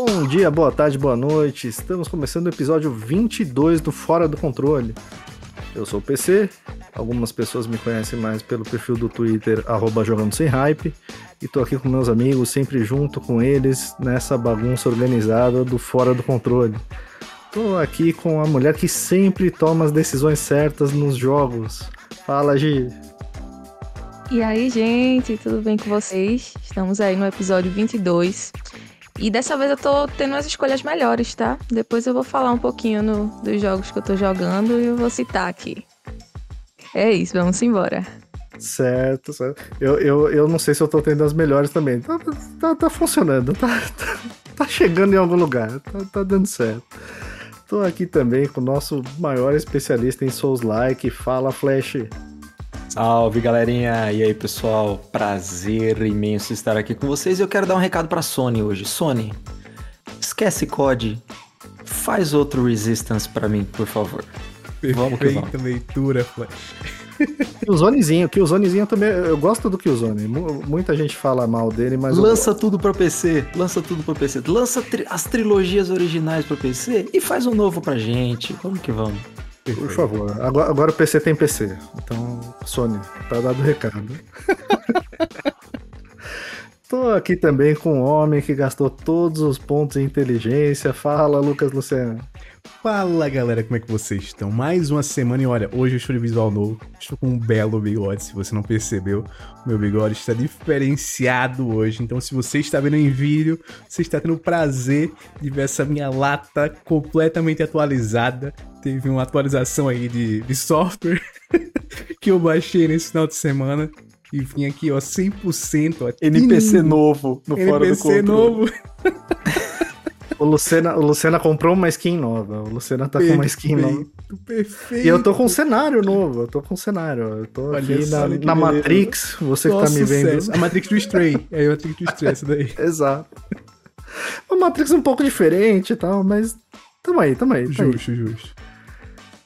Bom dia, boa tarde, boa noite. Estamos começando o episódio 22 do Fora do Controle. Eu sou o PC, algumas pessoas me conhecem mais pelo perfil do Twitter, arroba jogando sem hype, e tô aqui com meus amigos, sempre junto com eles, nessa bagunça organizada do Fora do Controle. Tô aqui com a mulher que sempre toma as decisões certas nos jogos. Fala, Gi. E aí, gente, tudo bem com vocês? Estamos aí no episódio 22. E dessa vez eu tô tendo as escolhas melhores, tá? Depois eu vou falar um pouquinho no, dos jogos que eu tô jogando e eu vou citar aqui. É isso, vamos embora. Certo, certo. Eu, eu, eu não sei se eu tô tendo as melhores também. Tá, tá, tá funcionando, tá, tá, tá, chegando em algum lugar, tá, tá dando certo. Tô aqui também com o nosso maior especialista em Souls-like, Fala Flash. Salve galerinha! E aí pessoal, prazer imenso estar aqui com vocês. Eu quero dar um recado para Sony hoje. Sony, esquece COD, faz outro Resistance para mim, por favor. Vamos que vamos. leitura, Flash. Killzonezinho, Killzonezinho também, eu gosto do Killzone. Muita gente fala mal dele, mas. Lança tudo pro PC, lança tudo pro PC. Lança tri as trilogias originais pro PC e faz um novo pra gente. Vamos que vamos. Por favor. Agora, agora o PC tem PC. Então, Sony, tá dado o recado. Tô aqui também com um homem que gastou todos os pontos em inteligência. Fala, Lucas Luciano. Fala galera, como é que vocês estão? Mais uma semana e olha, hoje eu estou de visual novo, estou com um belo bigode, se você não percebeu, meu bigode está diferenciado hoje, então se você está vendo em vídeo, você está tendo o prazer de ver essa minha lata completamente atualizada, teve uma atualização aí de, de software que eu baixei nesse final de semana, e vim aqui, ó, 100%. Ó, NPC novo no NPC fora do controle. novo. O Lucena, o Lucena comprou uma skin nova. O Lucena tá perfeito, com uma skin nova. Perfeito. E eu tô com um cenário novo. Eu tô com um cenário. Eu tô Olha aqui na, na Matrix. Você que tá me vendo. A Matrix do Stray. É a Matrix do Stray, essa daí. Exato. Uma Matrix um pouco diferente e tal, mas tamo aí, tamo aí. Justo, aí. justo.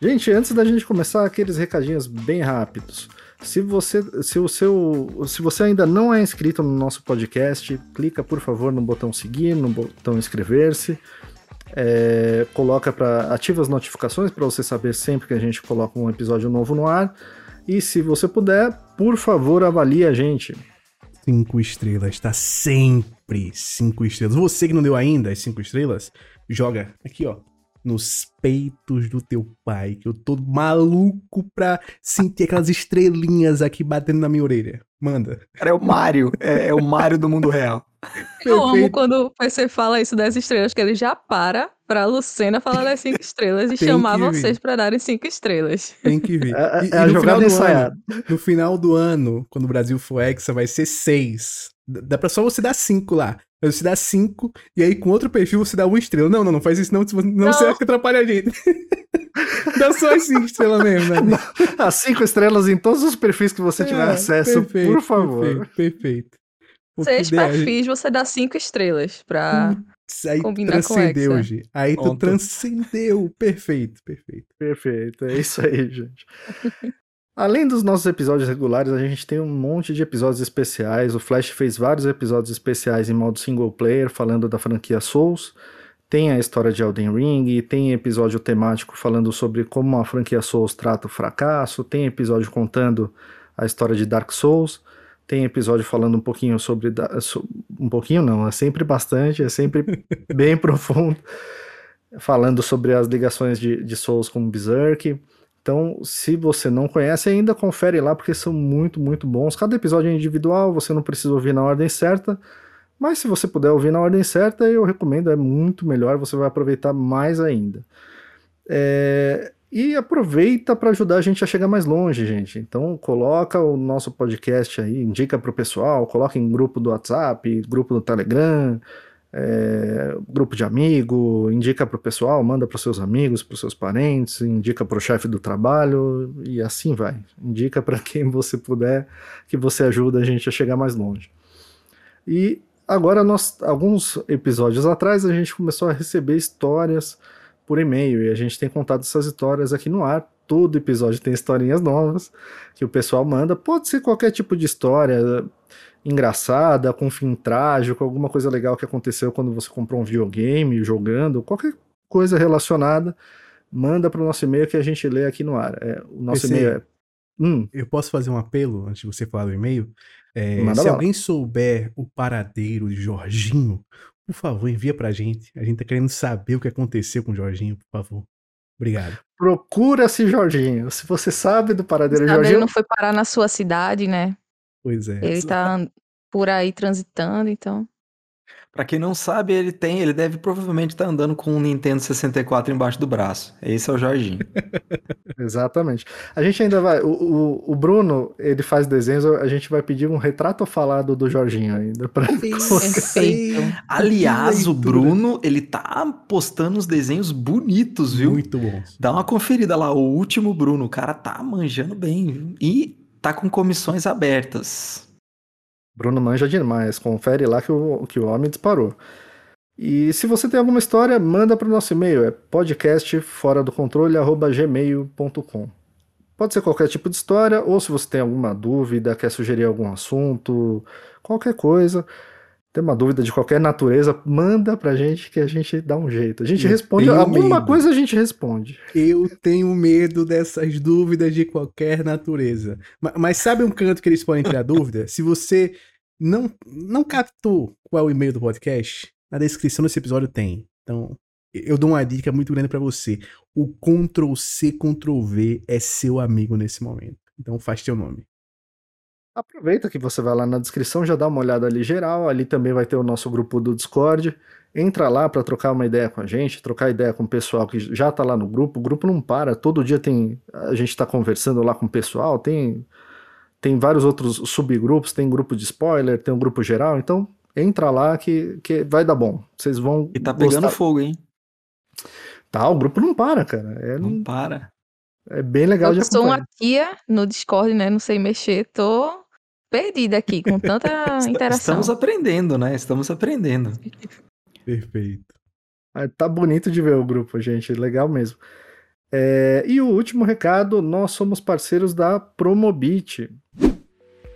Gente, antes da gente começar, aqueles recadinhos bem rápidos. Se você, se o seu, se você ainda não é inscrito no nosso podcast, clica por favor no botão seguir, no botão inscrever-se. É, coloca para ativa as notificações para você saber sempre que a gente coloca um episódio novo no ar. E se você puder, por favor, avalie a gente. Cinco estrelas, tá sempre cinco estrelas. Você que não deu ainda as cinco estrelas, joga aqui, ó, nos peitos do teu pai, que eu tô maluco pra sentir aquelas estrelinhas aqui batendo na minha orelha. Manda. Cara, é o Mario, é, é o Mario do mundo real. Eu amo quando você fala isso das estrelas, que ele já para pra Lucena falar das cinco estrelas e chamar vocês pra darem cinco estrelas. Tem que vir. É, é, no, final do ano, no final do ano, quando o Brasil for hexa, vai ser seis. Dá pra só você dar cinco lá. Você dá cinco, e aí com outro perfil você dá uma estrela. Não, não, não faz isso não, não, não. você atrapalha a gente. dá só as cinco estrelas mesmo, né? As cinco estrelas em todos os perfis que você tiver é, acesso, perfeito, por favor. Perfeito, perfeito. Seis perfis, você dá cinco estrelas pra aí combinar transcendeu, com Gi. Aí tu transcendeu. Perfeito, perfeito. Perfeito, é isso aí, gente. Além dos nossos episódios regulares, a gente tem um monte de episódios especiais. O Flash fez vários episódios especiais em modo single player, falando da franquia Souls. Tem a história de Elden Ring, tem episódio temático falando sobre como a franquia Souls trata o fracasso, tem episódio contando a história de Dark Souls, tem episódio falando um pouquinho sobre. Um pouquinho não, é sempre bastante, é sempre bem profundo, falando sobre as ligações de, de Souls com Berserk. Então, se você não conhece ainda, confere lá porque são muito, muito bons. Cada episódio é individual, você não precisa ouvir na ordem certa. Mas se você puder ouvir na ordem certa, eu recomendo, é muito melhor, você vai aproveitar mais ainda. É... E aproveita para ajudar a gente a chegar mais longe, gente. Então coloca o nosso podcast aí, indica para o pessoal, coloca em grupo do WhatsApp, grupo do Telegram, é, grupo de amigo, indica para o pessoal, manda para seus amigos, para seus parentes, indica para o chefe do trabalho e assim vai. Indica para quem você puder, que você ajuda a gente a chegar mais longe. E agora nós, alguns episódios atrás, a gente começou a receber histórias por e-mail e a gente tem contado essas histórias aqui no ar todo episódio tem historinhas novas que o pessoal manda. Pode ser qualquer tipo de história engraçada, com fim trágico, alguma coisa legal que aconteceu quando você comprou um videogame, jogando, qualquer coisa relacionada, manda para o nosso e-mail que a gente lê aqui no ar. É, o nosso e-mail é. Hum, Eu posso fazer um apelo antes de você falar do e-mail? É, se lá. alguém souber o paradeiro de Jorginho, por favor, envia pra gente. A gente tá querendo saber o que aconteceu com o Jorginho, por favor. Obrigado. Procura-se Jorginho. Se você sabe do paradeiro Sabe, ele Jorginho, não foi parar na sua cidade, né? Pois é. Ele tá por aí transitando, então. Pra quem não sabe, ele tem, ele deve provavelmente estar andando com um Nintendo 64 embaixo do braço. Esse é o Jorginho. Exatamente. A gente ainda vai. O, o, o Bruno, ele faz desenhos, a gente vai pedir um retrato falado do Jorginho ainda. Pra... Perfeito. Aliás, o. Bruno, ele tá postando uns desenhos bonitos, viu? Muito bom. Dá uma conferida lá, o último Bruno, o cara tá manjando bem, viu? E tá com comissões abertas. Bruno manja demais. Confere lá que o, que o homem disparou. E se você tem alguma história, manda para o nosso e-mail. É podcastforadocontrole.gmail.com Pode ser qualquer tipo de história, ou se você tem alguma dúvida, quer sugerir algum assunto, qualquer coisa, tem uma dúvida de qualquer natureza, manda pra gente que a gente dá um jeito. A gente Eu responde, alguma medo. coisa a gente responde. Eu tenho medo dessas dúvidas de qualquer natureza. Ma- Mas, sabe um canto que eles podem tirar dúvida? Se você não, não captou qual é o e-mail do podcast, na descrição desse episódio tem. Então, eu dou uma dica muito grande pra você. O Ctrl C, Ctrl V é seu amigo nesse momento. Então faz teu nome. Aproveita que você vai lá na descrição, já dá uma olhada ali geral. Ali também vai ter o nosso grupo do Discord. Entra lá para trocar uma ideia com a gente, trocar ideia com o pessoal que já tá lá no grupo. O grupo não para, todo dia tem. A gente tá conversando lá com o pessoal, tem. Tem vários outros subgrupos, tem grupo de spoiler, tem um grupo geral, então entra lá que, que vai dar bom. Vocês vão. E tá pegando gostar. fogo, hein? Tá, o grupo não para, cara. É, Não para. é bem legal Eu de que sou acompanhar. uma tia no Discord, né? Não sei mexer, tô perdida aqui com tanta interação. Estamos aprendendo, né? Estamos aprendendo. Perfeito. Ah, Tá bonito de ver o grupo, gente. Legal mesmo. É, e o último recado: nós somos parceiros da Promobit.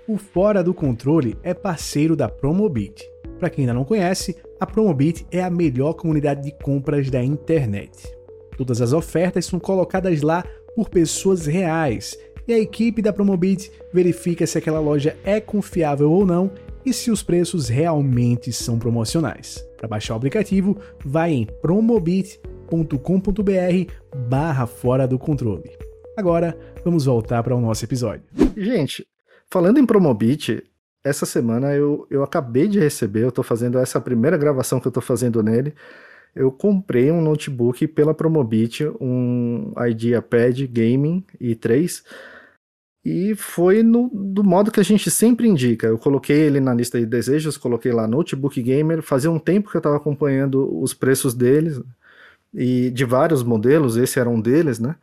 O Fora do Controle é parceiro da Promobit. Para quem ainda não conhece, a Promobit é a melhor comunidade de compras da internet. Todas as ofertas são colocadas lá por pessoas reais e a equipe da Promobit verifica se aquela loja é confiável ou não e se os preços realmente são promocionais. Para baixar o aplicativo, vai em promobit.com.br barra fora do controle. Agora, vamos voltar para o nosso episódio. Gente, falando em Promobit, essa semana eu, eu acabei de receber, eu tô fazendo essa primeira gravação que eu tô fazendo nele. Eu comprei um notebook pela Promobit, um IdeaPad Gaming i3, e foi no, do modo que a gente sempre indica. Eu coloquei ele na lista de desejos, coloquei lá Notebook Gamer. Fazia um tempo que eu estava acompanhando os preços deles, e de vários modelos, esse era um deles, né?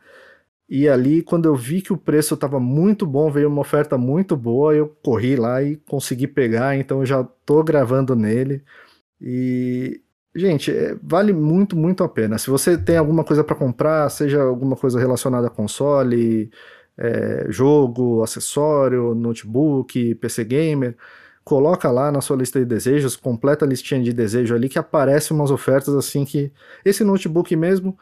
E ali, quando eu vi que o preço estava muito bom, veio uma oferta muito boa, eu corri lá e consegui pegar, então eu já tô gravando nele. E, gente, é, vale muito, muito a pena. Se você tem alguma coisa para comprar, seja alguma coisa relacionada a console, é, jogo, acessório, notebook, PC gamer, coloca lá na sua lista de desejos, completa a listinha de desejo ali que aparece umas ofertas assim que esse notebook mesmo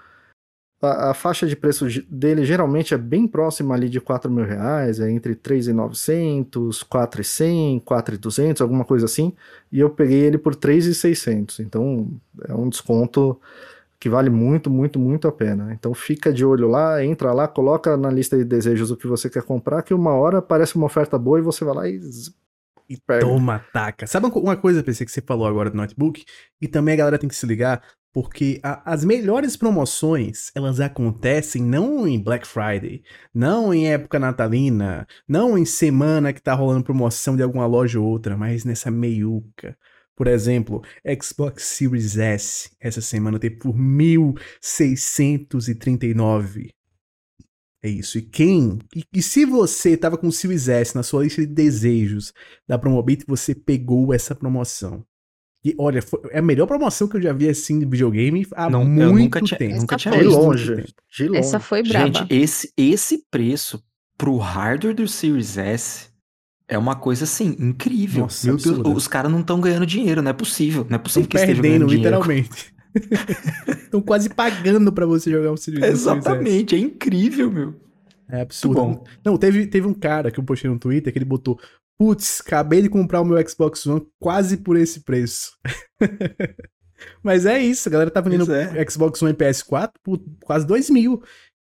a, a faixa de preço dele geralmente é bem próxima ali de 4 mil reais, é entre 3.900, 4.100, 4.200, alguma coisa assim, e eu peguei ele por 3.600, então é um desconto que vale muito, muito, muito a pena. Então fica de olho lá, entra lá, coloca na lista de desejos o que você quer comprar, que uma hora aparece uma oferta boa e você vai lá e, e pega. Toma, taca. Sabe uma coisa, PC, que você falou agora do notebook? E também a galera tem que se ligar, porque a- as melhores promoções, elas acontecem não em Black Friday, não em época natalina, não em semana que tá rolando promoção de alguma loja ou outra, mas nessa meiuca. Por exemplo, Xbox Series S, essa semana tem por 1.639. É isso. E quem? E, e se você tava com o Series S na sua lista de desejos da Promobit, você pegou essa promoção. E olha, foi, é a melhor promoção que eu já vi assim de videogame há Não, eu muito nunca tinha- tempo. nunca tinha De longe. De longe. Essa foi braba. Gente, esse, esse preço pro hardware do Series S é uma coisa assim, incrível. Nossa, Meu Deus, os caras não estão ganhando dinheiro, não é possível. Não é possível que estejam perdendo, literalmente. Estão quase pagando pra você jogar um Series S. Exatamente, é incrível, meu. É absurdo. Bom. Não, teve, teve um cara que eu postei no Twitter que ele botou: Putz, acabei de comprar o meu Xbox One quase por esse preço. Mas é isso, a galera tá vendendo é. Xbox One e PS4 por quase 2 mil.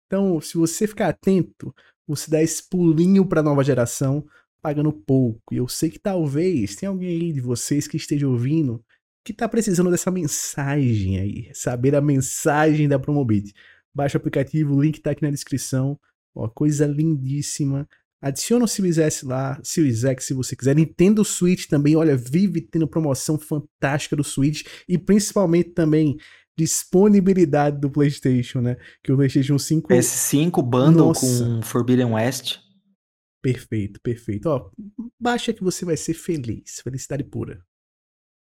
Então, se você ficar atento, você dá esse pulinho pra nova geração pagando pouco. E eu sei que talvez tem alguém aí de vocês que esteja ouvindo que tá precisando dessa mensagem aí, saber a mensagem da Promobit. Baixa o aplicativo, o link tá aqui na descrição. Ó, coisa lindíssima. Adiciona o Series S lá, Series X se você quiser. Nintendo Switch também, olha, vive tendo promoção fantástica do Switch e principalmente também disponibilidade do PlayStation, né? Que o PlayStation 5 PS5 bundle Nossa. com Forbidden West. Perfeito, perfeito. Ó, baixa que você vai ser feliz, felicidade pura.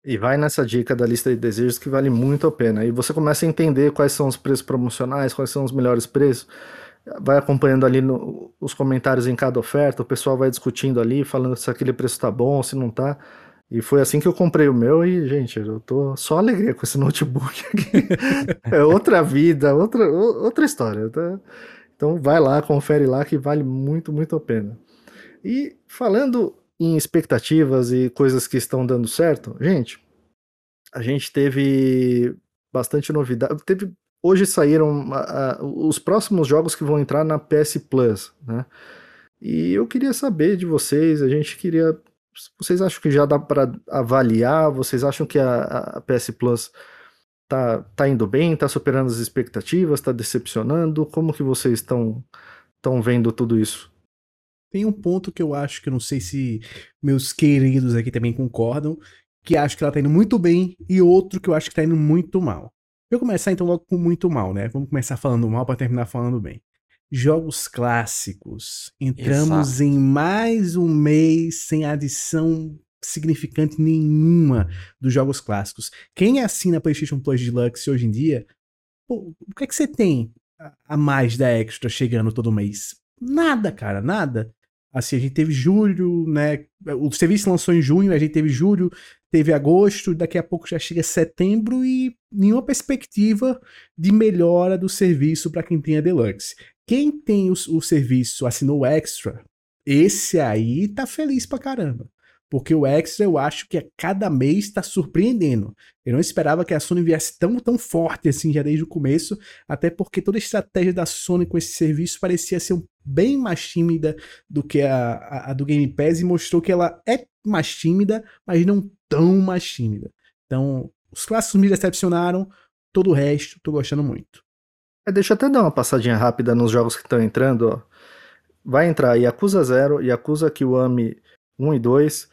E vai nessa dica da lista de desejos que vale muito a pena. E você começa a entender quais são os preços promocionais, quais são os melhores preços. Vai acompanhando ali no- os comentários em cada oferta, o pessoal vai discutindo ali, falando se aquele preço tá bom, se não tá. E foi assim que eu comprei o meu e, gente, eu tô só alegria com esse notebook aqui. é outra vida, outra, outra história. tá? Então vai lá, confere lá que vale muito, muito a pena. E falando em expectativas e coisas que estão dando certo, gente, a gente teve bastante novidade. Teve, hoje saíram os próximos jogos que vão entrar na PS Plus, né? E eu queria saber de vocês, a gente queria. Vocês acham que já dá para avaliar? Vocês acham que a, a PS Plus tá, tá indo bem, tá superando as expectativas, tá decepcionando? Como que vocês estão estão vendo tudo isso? Tem um ponto que eu acho que eu não sei se meus queridos aqui também concordam, que acho que ela tá indo muito bem, e outro que eu acho que tá indo muito mal. Eu vou começar então logo com muito mal, né? Vamos começar falando mal pra terminar falando bem. Jogos clássicos. Entramos Exato. em mais um mês sem adição significante nenhuma dos jogos clássicos. Quem assina PlayStation Plus Deluxe hoje em dia, pô, o que é que você tem a- mais da Extra chegando todo mês? Nada, cara, nada. Assim, a gente teve julho, né? O serviço lançou em junho, a gente teve julho, teve agosto, daqui a pouco já chega setembro e nenhuma perspectiva de melhora do serviço para quem tem a Deluxe. Quem tem o, o serviço, assinou Extra, esse aí tá feliz pra caramba. Porque o Extra eu acho que a cada mês tá surpreendendo. Eu não esperava que a Sony viesse tão, tão forte assim já desde o começo, até porque toda a estratégia da Sony com esse serviço parecia ser bem mais tímida do que a, a- a do Game Pass e mostrou que ela é mais tímida, mas não tão mais tímida. Então, os clássicos me decepcionaram, todo o resto tô gostando muito. É, deixa eu até dar uma passadinha rápida nos jogos que estão entrando. Ó. Vai entrar Yakuza 0, Yakuza Kiwami 1 e 2,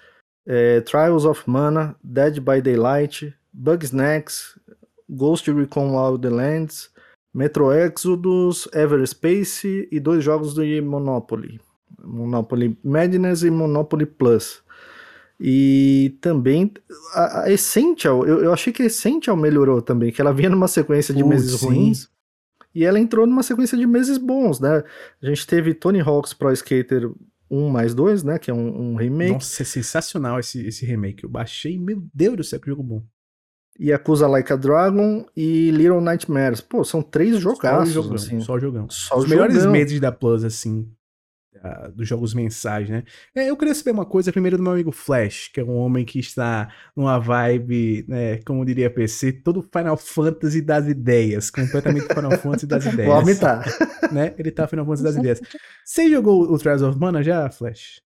é, Trials of Mana, Dead by Daylight, Bugsnax, Ghost Recon Wildlands, Metro Exodus, Everspace e dois jogos de Monopoly. Monopoly Madness e Monopoly Plus. E também a, a Essential, eu, eu achei que a Essential melhorou também, que ela vinha numa sequência de Putz, meses sim. ruins. E ela entrou numa sequência de meses bons, né? A gente teve Tony Hawk's Pro Skater 1 mais 2, né? Que é um, um remake. Nossa, é sensacional esse, esse remake. Eu baixei, meu Deus do céu, que jogo bom. Yakuza Like a Dragon e Little Nightmares. Pô, são três Só jogaços, jogão, assim. só jogão. Só Os melhores jogão. meses da Plus, assim, dos jogos mensais, né? É, eu queria saber uma coisa primeiro do meu amigo Flash, que é um homem que está numa vibe, né, como diria PC, todo Final Fantasy das ideias, completamente Final Fantasy das ideias. O homem tá. né? Ele tá Final Fantasy das ideias. Você jogou o Trials of Mana já, Flash?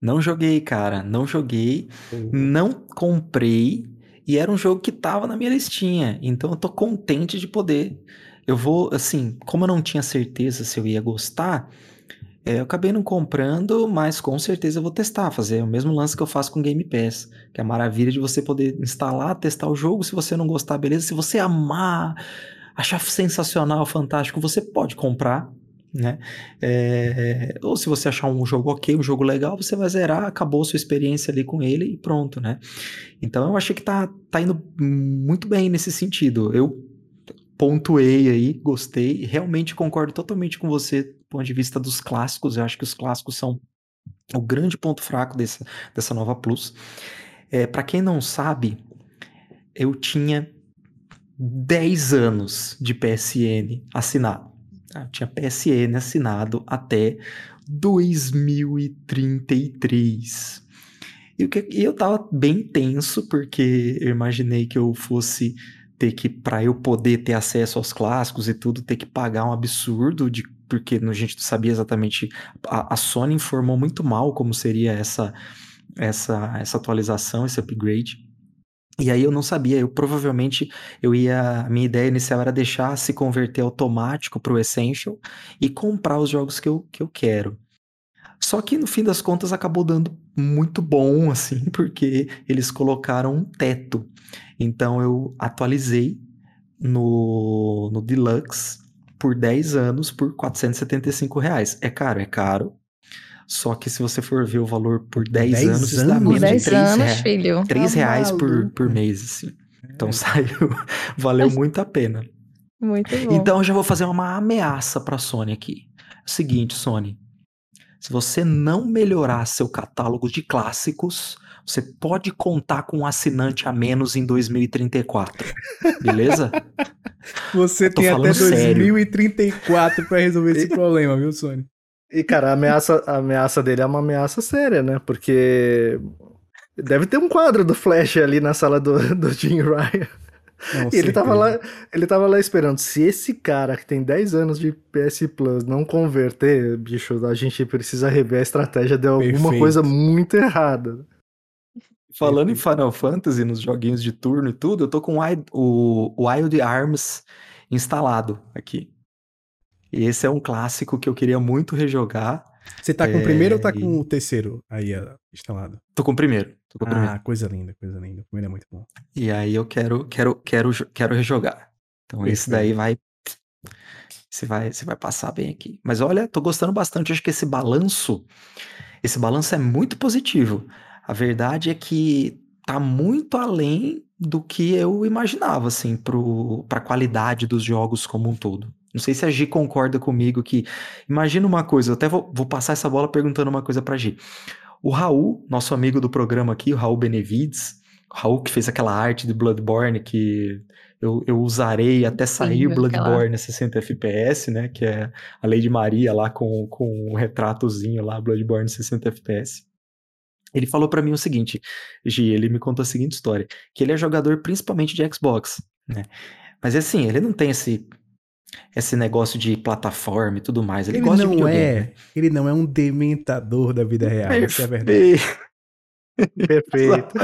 Não joguei, cara, não joguei, Ou- não comprei e era um jogo que tava na minha listinha, então eu tô contente de poder. Eu vou, assim, como eu não tinha certeza se eu ia gostar, eu acabei não comprando, mas com certeza eu vou testar, fazer o mesmo lance que eu faço com Game Pass, que é a maravilha de você poder instalar, testar o jogo, se você não gostar, beleza, se você amar, achar sensacional, fantástico, você pode comprar, né? É, ou se você achar um jogo ok, um jogo legal, você vai zerar, acabou sua experiência ali com ele e pronto, né? Então eu achei que tá, tá indo muito bem nesse sentido. Eu pontuei aí, gostei, realmente concordo totalmente com você ponto de vista dos clássicos. Eu acho que os clássicos são o grande ponto fraco dessa, dessa nova Plus. É, para quem não sabe, eu tinha 10 anos de PSN assinado. Eu ah, tinha PSN assinado até 2033. E, que, e eu tava bem tenso, porque eu imaginei que eu fosse ter que, para eu poder ter acesso aos clássicos e tudo, ter que pagar um absurdo, de, porque a gente sabia exatamente. A, a Sony informou muito mal como seria essa, essa, essa atualização, esse upgrade. E aí eu não sabia, eu provavelmente eu ia, a minha ideia inicial era deixar se converter automático para o Essential e comprar os jogos que eu, que eu quero. Só que no fim das contas acabou dando muito bom, assim, porque eles colocaram um teto. Então eu atualizei no, no Deluxe por 10 anos por 475 reais. É caro, é caro. Só que se você for ver o valor por 10, 10 anos, anos, dá menos 10 de 3 anos, reais, filho. 3 tá reais por, por mês, assim. Então é. saiu, valeu muito a pena. Muito bom. Então eu já vou fazer uma ameaça pra Sony aqui. É o seguinte, Sony. Se você não melhorar seu catálogo de clássicos, você pode contar com um assinante a menos em 2034. Beleza? Você tem até 2034 para resolver esse problema, viu, Sony? E, cara, a ameaça, a ameaça dele é uma ameaça séria, né? Porque deve ter um quadro do Flash ali na sala do, do Jim Ryan. Não, e ele tava, lá, ele tava lá esperando. Se esse cara que tem 10 anos de PS Plus não converter, bicho, a gente precisa rever a estratégia de alguma Perfeito. coisa muito errada. Falando em Final Fantasy, nos joguinhos de turno e tudo, eu tô com o, Wild Arms instalado aqui. E esse é um clássico que eu queria muito rejogar. Você tá com é... o primeiro ou tá com o terceiro aí instalado? Tô com o primeiro. Com ah, o primeiro. coisa linda, coisa linda. O primeiro é muito bom. E aí eu quero, quero, quero, quero rejogar. Então Perfeito. esse daí vai. Você vai, você vai passar bem aqui. Mas olha, tô gostando bastante. Acho que esse balanço, esse balanço é muito positivo. A verdade é que tá muito além do que eu imaginava, assim, para a qualidade dos jogos como um todo. Não sei se a Gi concorda comigo que. Imagina uma coisa, eu até vou, vou passar essa bola perguntando uma coisa pra Gi. O Raul, nosso amigo do programa aqui, o Raul Benevides, o Raul que fez aquela arte de Bloodborne que eu, eu usarei até sair Sim, Bloodborne a 60 FPS, né? Que é a Lady Maria lá com, com um retratozinho lá, Bloodborne 60 FPS. Ele falou para mim o seguinte, Gi, ele me contou a seguinte história, que ele é jogador principalmente de Xbox, né? Mas assim, ele não tem esse esse negócio de plataforma e tudo mais. Ele, ele gosta não de é, ele não é um dementador da vida real, Perfeito. isso é verdade. Perfeito.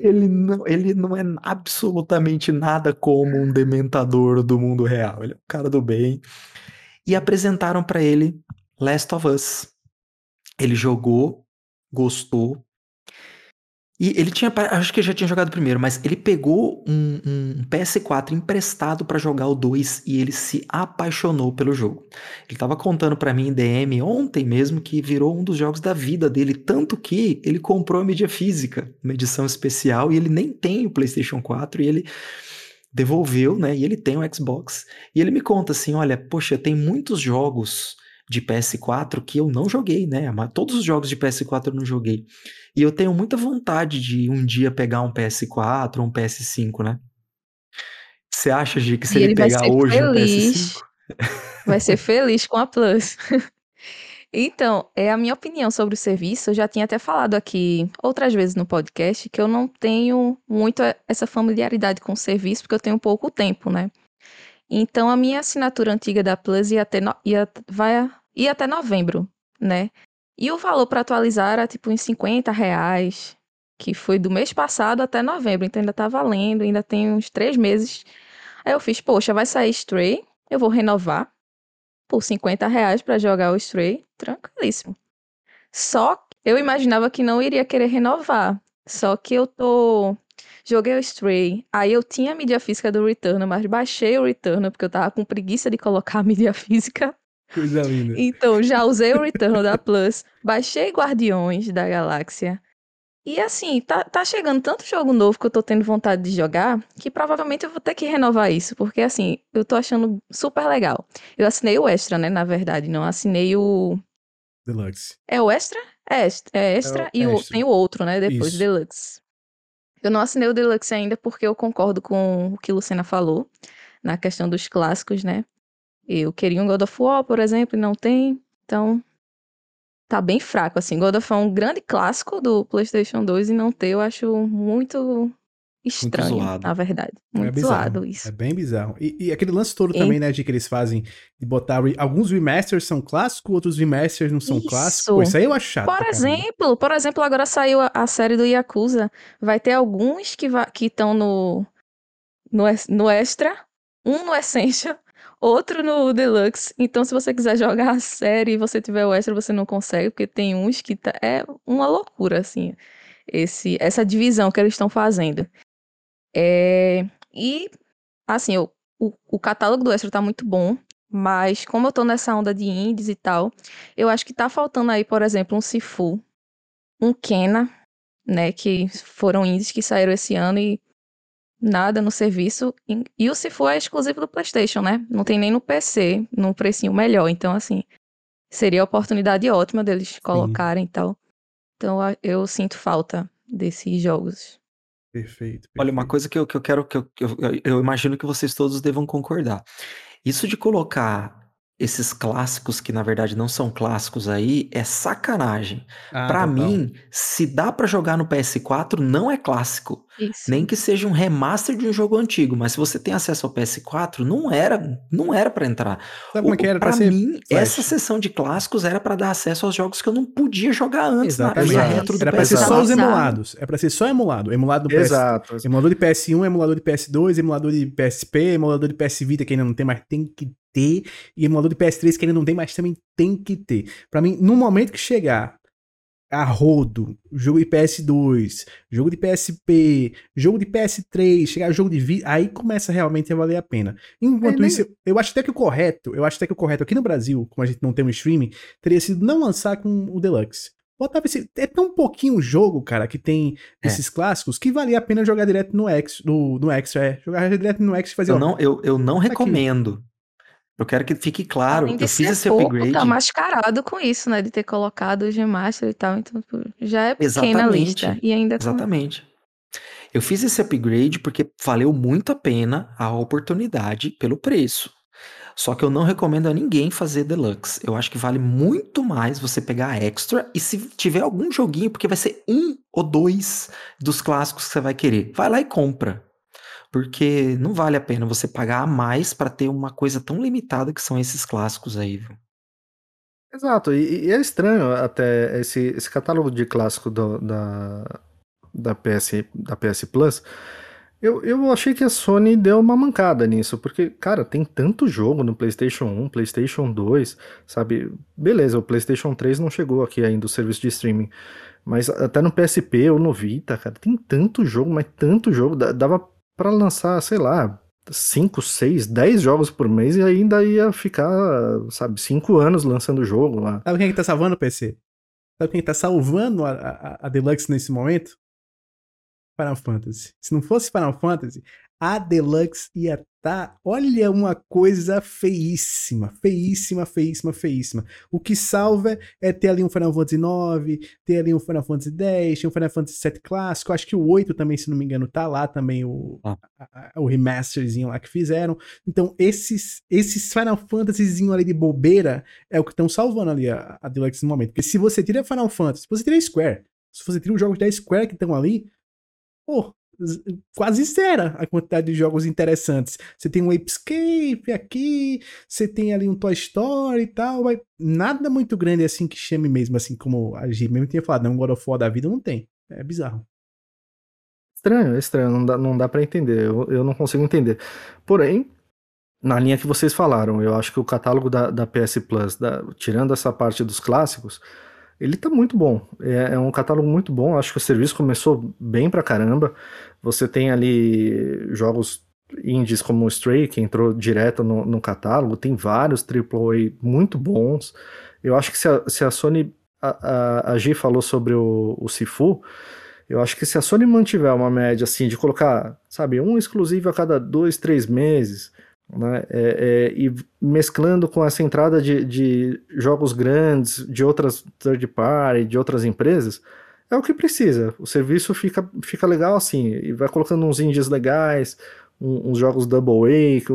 ele não, ele não é absolutamente nada como um dementador do mundo real. Ele é um cara do bem. E apresentaram para ele Last of Us. Ele jogou, gostou, e ele tinha, acho que já tinha jogado primeiro, mas ele pegou um, um PS4 emprestado para jogar o 2 e ele se apaixonou pelo jogo. Ele estava contando para mim em DM ontem mesmo que virou um dos jogos da vida dele, tanto que ele comprou a mídia física, uma edição especial, e ele nem tem o PlayStation 4 e ele devolveu, né? E ele tem o Xbox. E ele me conta assim: olha, poxa, tem muitos jogos de PS4 que eu não joguei, né? Todos os jogos de PS4 eu não joguei. E eu tenho muita vontade de um dia pegar um PS4 ou um PS5, né? Você acha, Gi, que se ele, ele pegar hoje feliz, um PS5? Vai ser feliz com a Plus. Então, é a minha opinião sobre o serviço. Eu já tinha até falado aqui outras vezes no podcast que eu não tenho muito essa familiaridade com o serviço, porque eu tenho pouco tempo, né? Então, a minha assinatura antiga da Plus ia até, no... ia... Vai... ia até novembro, né? E o valor para atualizar era tipo uns 50 reais, que foi do mês passado até novembro, então ainda tá valendo, ainda tem uns três meses. Aí eu fiz, poxa, vai sair Stray, eu vou renovar por 50 reais para jogar o Stray, tranquilíssimo. Só que eu imaginava que não iria querer renovar, só que eu tô Joguei o Stray. Aí eu tinha a mídia física do Returnal, mas baixei o Returnal porque eu tava com preguiça de colocar a mídia física. Coisa linda. Então, já usei o Return da Plus, baixei Guardiões da Galáxia. E assim, tá, tá chegando tanto jogo novo que eu tô tendo vontade de jogar, que provavelmente eu vou ter que renovar isso, porque assim, eu tô achando super legal. Eu assinei o Extra, né, na verdade, não assinei o... Deluxe. É o Extra? É, Extra, é extra É o e o- Extra. tem o outro, né, depois, Isso. Deluxe. Eu não assinei o Deluxe ainda porque eu concordo com o que Lucena falou, na questão dos clássicos, né. Eu queria um God of War, por exemplo, e não tem, então tá bem fraco, assim. God of War é um grande clássico do PlayStation 2 e não ter, eu acho muito estranho, zoado. na verdade. É Muito bizarro. zoado isso. É bem bizarro. E, e aquele lance todo E- também, né, de que eles fazem de botar. re- Alguns remasters são clássicos, outros remasters não são Isso. clássicos. Isso aí eu acho chato. Por caramba. exemplo, por exemplo, agora saiu a, a série do Yakuza. Vai ter alguns que va- que estão no, no, no Extra, um no Essential, outro no Deluxe. Então, se você quiser jogar a série e você tiver o Extra, você não consegue, porque tem uns que tá, é uma loucura, assim, esse, essa divisão que eles estão fazendo. É, e, assim, o, o, o catálogo do Extra tá muito bom, mas como eu tô nessa onda de indies e tal, eu acho que tá faltando aí, por exemplo, um Sifu, um Kena, né, que foram indies que saíram esse ano e nada no serviço. E, o Sifu é exclusivo do PlayStation, né? Não tem nem no PC, num precinho melhor. Então, assim, seria a oportunidade ótima deles colocarem e tal. Então, eu sinto falta desses jogos. Perfeito. Olha, uma perfeito. coisa que eu, que eu quero, que eu, que eu, eu imagino que vocês todos devam concordar. Isso de colocar esses clássicos que na verdade não são clássicos aí é sacanagem. Ah, Pra total. mim, se dá pra jogar no PS4, não é clássico. Isso. Nem que seja um remaster de um jogo antigo, mas se você tem acesso ao PS4, não era, não era para entrar. Sabe como é que era? Ser mim, Flash. essa sessão de clássicos era pra dar acesso aos jogos que eu não podia jogar antes na, Exatamente. retro do Era pra ser PS4. só os emulados. É pra ser só emulado. Emulado do PS... Exato. Emulador de PS1, emulador de PS2, emulador de PSP, emulador de PS Vita que ainda não tem, mas tem que ter. E emulador de PS3 que ainda não tem, mas também tem que ter. Pra mim, no momento que chegar a rodo, jogo de PS2, jogo de PSP, jogo de PS3, chegar jogo de Vita, aí começa realmente a valer a pena. Enquanto É, nem- isso, eu acho até que o correto, eu acho até que o correto aqui no Brasil, como a gente não tem um streaming, teria sido não lançar com o Deluxe. Botava esse. É tão pouquinho o jogo, cara, que tem É. esses clássicos, que valia a pena jogar direto no X, no, no Extra, é. Jogar direto no X e fazer. Eu não, eu, eu não aqui. recomendo. Eu quero que fique claro. Além Eu fiz esse pouco, upgrade. tá mascarado com isso, né? De ter colocado os remaster e tal. Então, tipo, já é pequena a Exatamente. lista. E ainda com... Exatamente. Eu fiz esse upgrade porque valeu muito a pena a oportunidade pelo preço. Só que eu não recomendo a ninguém fazer deluxe. Eu acho que vale muito mais você pegar a extra e se tiver algum joguinho, porque vai ser um ou dois dos clássicos que você vai querer, vai lá e compra. Porque não vale a pena você pagar a mais pra ter uma coisa tão limitada que são esses clássicos aí, viu? Exato, e, e é estranho até esse, esse catálogo de clássico do- da, da, PS, da PS Plus. Eu, eu achei que a Sony deu uma mancada nisso, porque, cara, tem tanto jogo no PlayStation 1, PlayStation 2, sabe? Beleza, o PlayStation 3 não chegou aqui ainda, o serviço de streaming, mas até no PSP ou no Vita, cara, tem tanto jogo, mas tanto jogo, dava pra lançar, sei lá, 5, 6, 10 jogos por mês e ainda ia ficar, sabe, 5 anos lançando jogo lá. Sabe quem é que tá salvando o PC? Sabe quem tá salvando a, a, a Deluxe nesse momento? Final Fantasy. Se não fosse Final Fantasy, a Deluxe ia tá, olha uma coisa feíssima, feíssima, feíssima, feíssima. O que salva é ter ali um Final Fantasy IX, ter ali um Final Fantasy X, ter um Final Fantasy VII clássico, acho que o 8 também, se não me engano, tá lá também o, Ah. a- a- o remasterzinho lá que fizeram. Então, esses, esses Final Fantasyzinho ali de bobeira é o que estão salvando ali a, a Deluxe no momento. Porque se você tira Final Fantasy, se você tira Square, se você tira os jogos da Square que estão ali, pô, quase zera a quantidade de jogos interessantes. Você tem um Escape aqui, você tem ali um Toy Story e tal, mas nada muito grande assim que chame mesmo, assim como a G mesmo tinha falado, não, um God of War da vida não tem. É bizarro. Estranho, é estranho, não dá, não dá para entender, eu, eu não consigo entender. Porém, na linha que vocês falaram, eu acho que o catálogo da, da PS Plus, da- tirando essa parte dos clássicos, ele tá muito bom. É, é um catálogo muito bom, acho que o serviço começou bem pra caramba. Você tem ali jogos indies como o Stray, que entrou direto no, no catálogo, tem vários AAA muito bons. Eu acho que se a, se a Sony. A, a, a G falou sobre o, o Sifu. Eu acho que se a Sony mantiver uma média assim de colocar, sabe, um exclusivo a cada dois, três meses, né, é, é, e mesclando com essa entrada de, de jogos grandes, de outras third party, de outras empresas, é o que precisa. O serviço fica, fica legal assim, e vai colocando uns indies legais, um, uns jogos double A, que,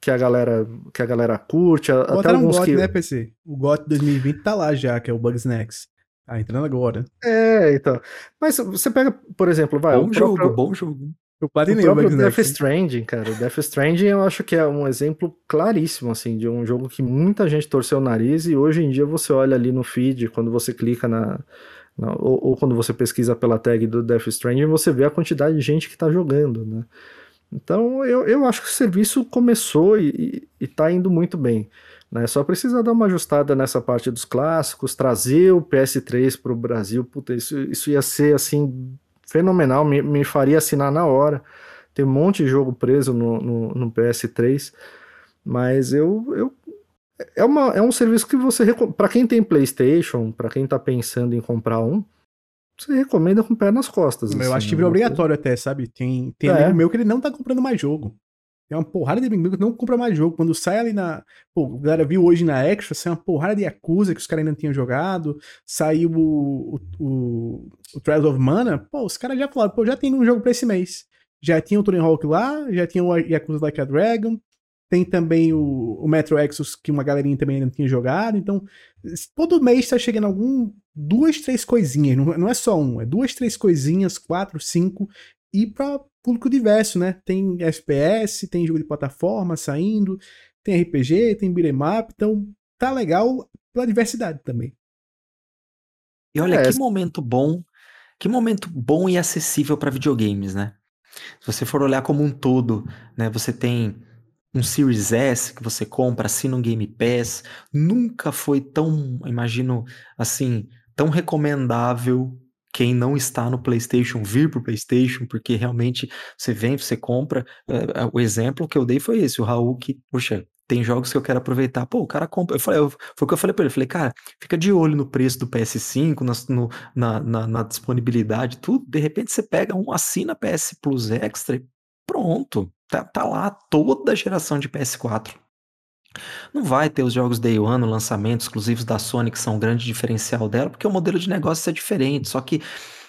que a galera que a galera curte, Botaram até alguns um GOT, que né, PC? O GOT 2020 tá lá já, que é o Bugsnax. Tá entrando agora. É, então. Mas você pega, por exemplo, vai, bom o jogo, próprio, bom jogo. Eu o próprio. Death Stranding, cara. O Death Stranding eu acho que é um exemplo claríssimo, assim, de um jogo que muita gente torceu o nariz e hoje em dia você olha ali no feed, quando você clica na. na- ou, ou quando você pesquisa pela tag do Death Stranding, você vê a quantidade de gente que tá jogando, né? Então eu, eu acho que o serviço começou e, e, e tá indo muito bem. Né? Só precisa dar uma ajustada nessa parte dos clássicos, trazer o PS3 para o Brasil. Puta, isso, isso ia ser assim fenomenal, me, me faria assinar na hora. Tem um monte de jogo preso no, no, no PS3, mas eu, eu é, uma, é um serviço que você para quem tem PlayStation, para quem tá pensando em comprar um, você recomenda com o pé nas costas. Eu assim, acho que é obrigatório até, sabe? Tem, tem É. amigo meu que ele não tá comprando mais jogo. Tem uma porrada de meu que não compra mais jogo. Quando sai ali na. Pô, a galera viu hoje na Extra, sai uma porrada de Yakuza que os caras ainda não tinham jogado. Saiu o, o, o, o Trials of Mana. Pô, os caras já falaram, pô, já tem um jogo pra esse mês. Já tinha o Tony Hawk lá, já tinha o Yakuza Like a Dragon. Tem também o, o Metro Exodus, que uma galerinha também ainda não tinha jogado. Então, todo mês tá chegando algum. Duas, três coisinhas. Não, não é só um, é duas, três coisinhas, quatro, cinco. E pra público diverso, né? Tem FPS, tem jogo de plataforma saindo, tem RPG, tem beat'em up. Então, tá legal pela diversidade também. E olha É, que momento bom, que momento bom e acessível para videogames, né? Se você for olhar como um todo, né, você tem um Series S que você compra, assina um Game Pass, nunca foi tão, imagino, assim, tão recomendável quem não está no PlayStation vir pro PlayStation, porque realmente você vem, você compra. É, é, o exemplo que eu dei foi esse, o Raul que, puxa, tem jogos que eu quero aproveitar. Pô, o cara compra. Eu falei, eu- foi o que eu falei pra ele. Falei, cara, fica de olho no preço do PS5, nas- no- na, na- na disponibilidade, tudo. De repente você pega um, assina PS Plus Extra e pronto. Tá, tá lá toda a geração de PS4. Não vai ter os jogos Day One, o lançamento exclusivos da Sony, que são um grande diferencial dela, porque o modelo de negócio é diferente. Só que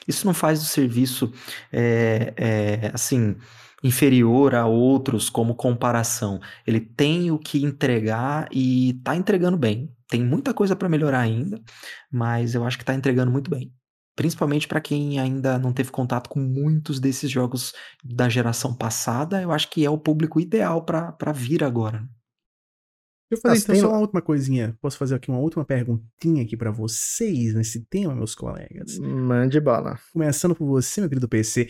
isso não faz do serviço, é, é, assim, inferior a outros como comparação. Ele tem o que entregar e tá entregando bem. Tem muita coisa para melhorar ainda, mas eu acho que tá entregando muito bem. Principalmente para quem ainda não teve contato com muitos desses jogos da geração passada, eu acho que é o público ideal para vir agora. Deixa eu fazer Ah, então só uma última coisinha. Posso fazer aqui uma última perguntinha aqui pra vocês nesse tema, meus colegas? Mande bala. Começando por você, meu querido PC.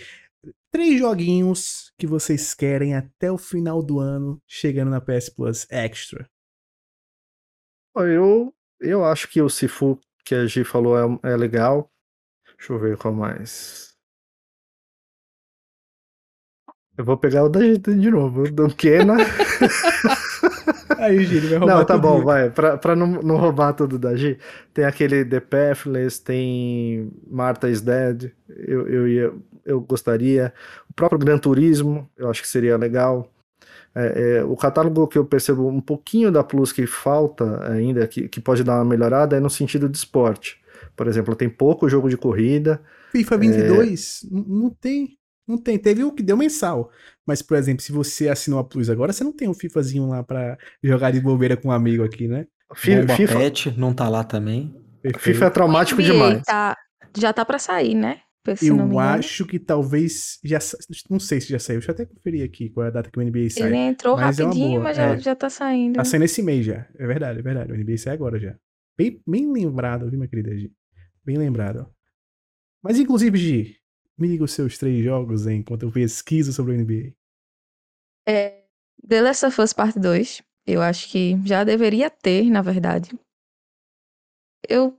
Três joguinhos que vocês querem até o final do ano chegando na PS Plus Extra. Eu, eu acho que o Sifu que a Gi falou é, é legal. Deixa eu ver qual mais. Eu vou pegar o da Gi de novo. O do Kena. Aí, Gil, vai roubar Não, tá tudo. bom, vai. Pra, pra não, não roubar tudo da Gi, tem aquele The Pathless, tem Martha is Dead. Eu, eu, ia, eu gostaria. O próprio Gran Turismo, eu acho que seria legal. É, é, o catálogo que eu percebo um pouquinho da Plus que falta ainda, que, que pode dar uma melhorada, é no sentido de esporte. Por exemplo, tem pouco jogo de corrida. FIFA 22, n- não tem. Não tem. Teve o que deu mensal. Mas, por exemplo, se você assinou a Plus agora, você não tem um FIFAzinho lá pra jogar de bobeira com um amigo aqui, né? Fi- Bomba FIFA, Pet não tá lá também. FIFA é traumático NBA demais. Tá, já tá pra sair, né? Se Eu acho que talvez já. Não sei se já saiu. Deixa eu até conferir aqui qual é a data que o NBA sai. Ele entrou Mas é rapidinho, boa, mas já, é. já tá saindo. Tá saindo esse mês já. É verdade, é verdade. O NBA sai agora já. Bem, bem lembrado, viu, minha querida Gi? Bem lembrado. Mas, inclusive, Gi, me diga os seus três jogos hein, enquanto eu pesquiso sobre o NBA. É, The Last of Us Part 2. Eu acho que já deveria ter, na verdade. Eu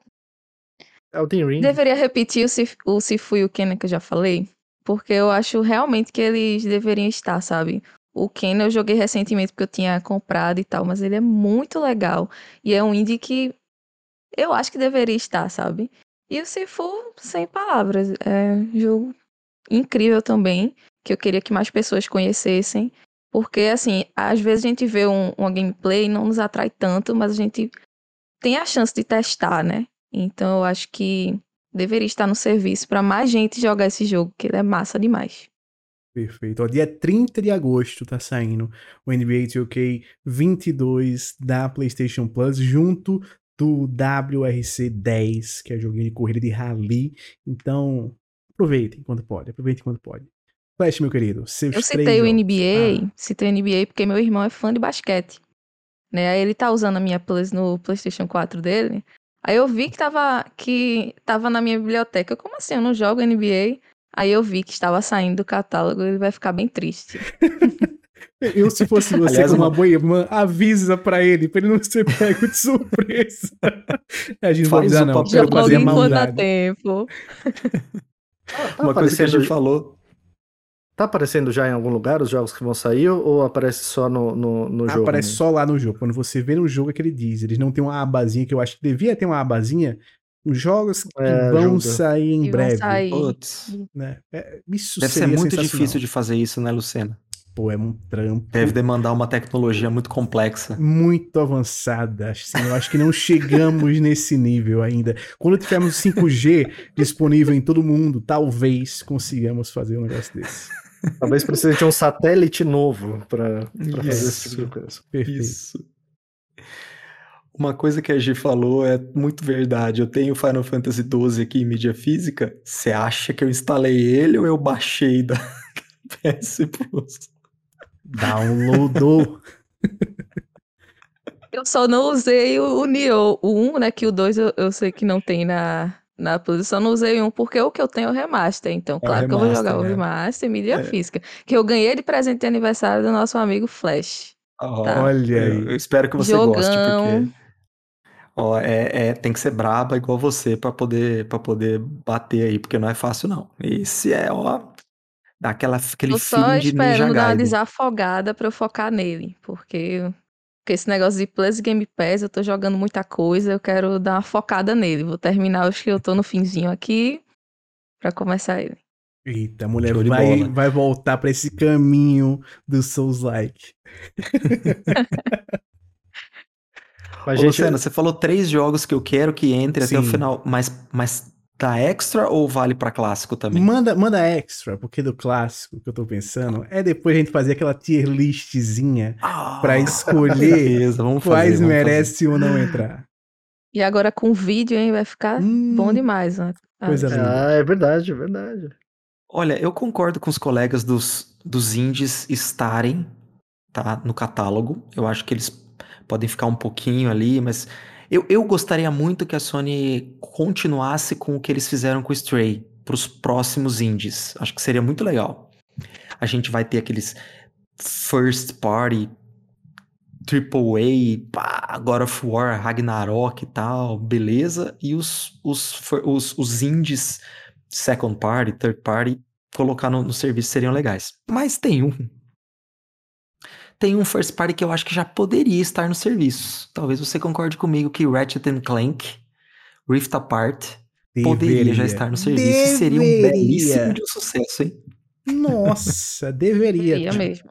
Elden Ring. deveria repetir o, Sif, o Sifu e o Kennen que eu já falei. porque eu acho realmente que eles deveriam estar, sabe? O Ken eu joguei recentemente porque eu tinha comprado e tal, mas ele é muito legal. E é um indie que eu acho que deveria estar, sabe? E o Sifu, sem palavras. É um jogo incrível também, que eu queria que mais pessoas conhecessem. Porque, assim, às vezes a gente vê um, uma gameplay e não nos atrai tanto, mas a gente tem a chance de testar, né? Então eu acho que deveria estar no serviço para mais gente jogar esse jogo, que ele é massa demais. Perfeito. Ó, dia 30 de agosto tá saindo o NBA 2K 22 da PlayStation Plus, junto do WRC 10, que é joguinho de corrida de rally. Então, aproveitem quando pode, aproveitem quando pode. Flash, meu querido, seus Eu citei o jogos. NBA, Ah, citei o NBA porque meu irmão é fã de basquete. Né? Aí ele tá usando a minha Plus no PlayStation 4 dele. Aí eu vi que tava, que tava na minha biblioteca. Eu, Como assim? Eu não jogo NBA? Aí eu vi que estava saindo do catálogo, ele vai ficar bem triste. eu, se fosse você, Aliás, como uma uma- boa irmã, avisa pra ele, pra ele não ser pego de surpresa. a gente não vai Faz não. Quero Joga fazer Joga enquanto dá tempo. Tá Uma coisa que a gente falou. Tá aparecendo já em algum lugar os jogos que vão sair ou- aparece só no, no, no jogo? Aparece mesmo? só lá no jogo. Quando você vê no jogo é que ele diz. Eles não têm uma abazinha que eu acho que devia ter uma abazinha. Os jogos que É, vão ajuda. sair em Que breve. sair. Putz, Né? É, isso deve ser muito difícil de fazer isso, né, Lucena? Pô, é um trampo Deve demandar uma tecnologia muito complexa. muito avançada. Assim, eu acho que não chegamos nesse nível ainda. Quando tivermos 5G disponível em todo mundo, talvez consigamos fazer um negócio desse. Talvez precise de um satélite novo pra fazer esse tipo de coisa. Perfeito. Isso. Uma coisa que a Gi falou é muito verdade. Eu tenho Final Fantasy XII aqui em mídia física. Você acha que eu instalei ele ou eu baixei da PS Plus? Downloadou. Eu só não usei o, o Nioh, o 1, né? Que o 2 eu, eu sei que não tem na, na só não usei o 1 porque o que eu tenho é o remaster. Então, o claro que eu vou remaster, jogar o né? remaster em mídia É. física. Que eu ganhei de presente de aniversário do nosso amigo Flash. Tá. Olha aí. Eu, eu espero que você goste, Jogão. porque ó, é, é- tem que ser braba igual você pra poder para poder bater aí, porque não é fácil não. Esse é, ó, dá aquela aquele Tô só feeling de Ninja esperando dar uma Gaiden. desafogada pra eu focar nele. Porque, porque esse negócio de Plus Game Pass, eu tô jogando muita coisa, eu quero dar uma focada nele. Vou terminar, acho que eu tô no finzinho aqui pra começar ele. Eita, a mulher vai, bola. vai voltar pra esse caminho do Souls-like. Mas, Ô, gente, Luciano, você falou três jogos que eu quero que entre até o Sim. final, mas, mas dá extra ou vale pra clássico também? Manda, manda extra, porque do clássico que eu tô pensando é depois a gente fazer aquela tier listzinha Ah, pra escolher beleza, vamos fazer, quais vamos merecem ou não entrar. E agora com vídeo, hein? Vai ficar Hum, bom demais, né? coisa linda. Ah, é verdade, é verdade. Olha, eu concordo com os colegas dos, dos indies estarem, tá, no catálogo. Eu acho que eles podem ficar um pouquinho ali, mas eu, eu gostaria muito que a Sony continuasse com o que eles fizeram com o Stray pros próximos indies. Acho que seria muito legal. A gente vai ter aqueles first party Triple A, God of War, Ragnarok e tal, beleza. E os, os, os, os indies second party, third party, colocar no, no serviço seriam legais. Mas tem um. Tem um first party que eu acho que já poderia estar no serviço. Talvez você concorde comigo que Ratchet and Clank, Rift Apart, poderia já Deveria. estar no serviço. E seria um Deveria. belíssimo de um sucesso, hein? Nossa, deveria. Seria cara. mesmo.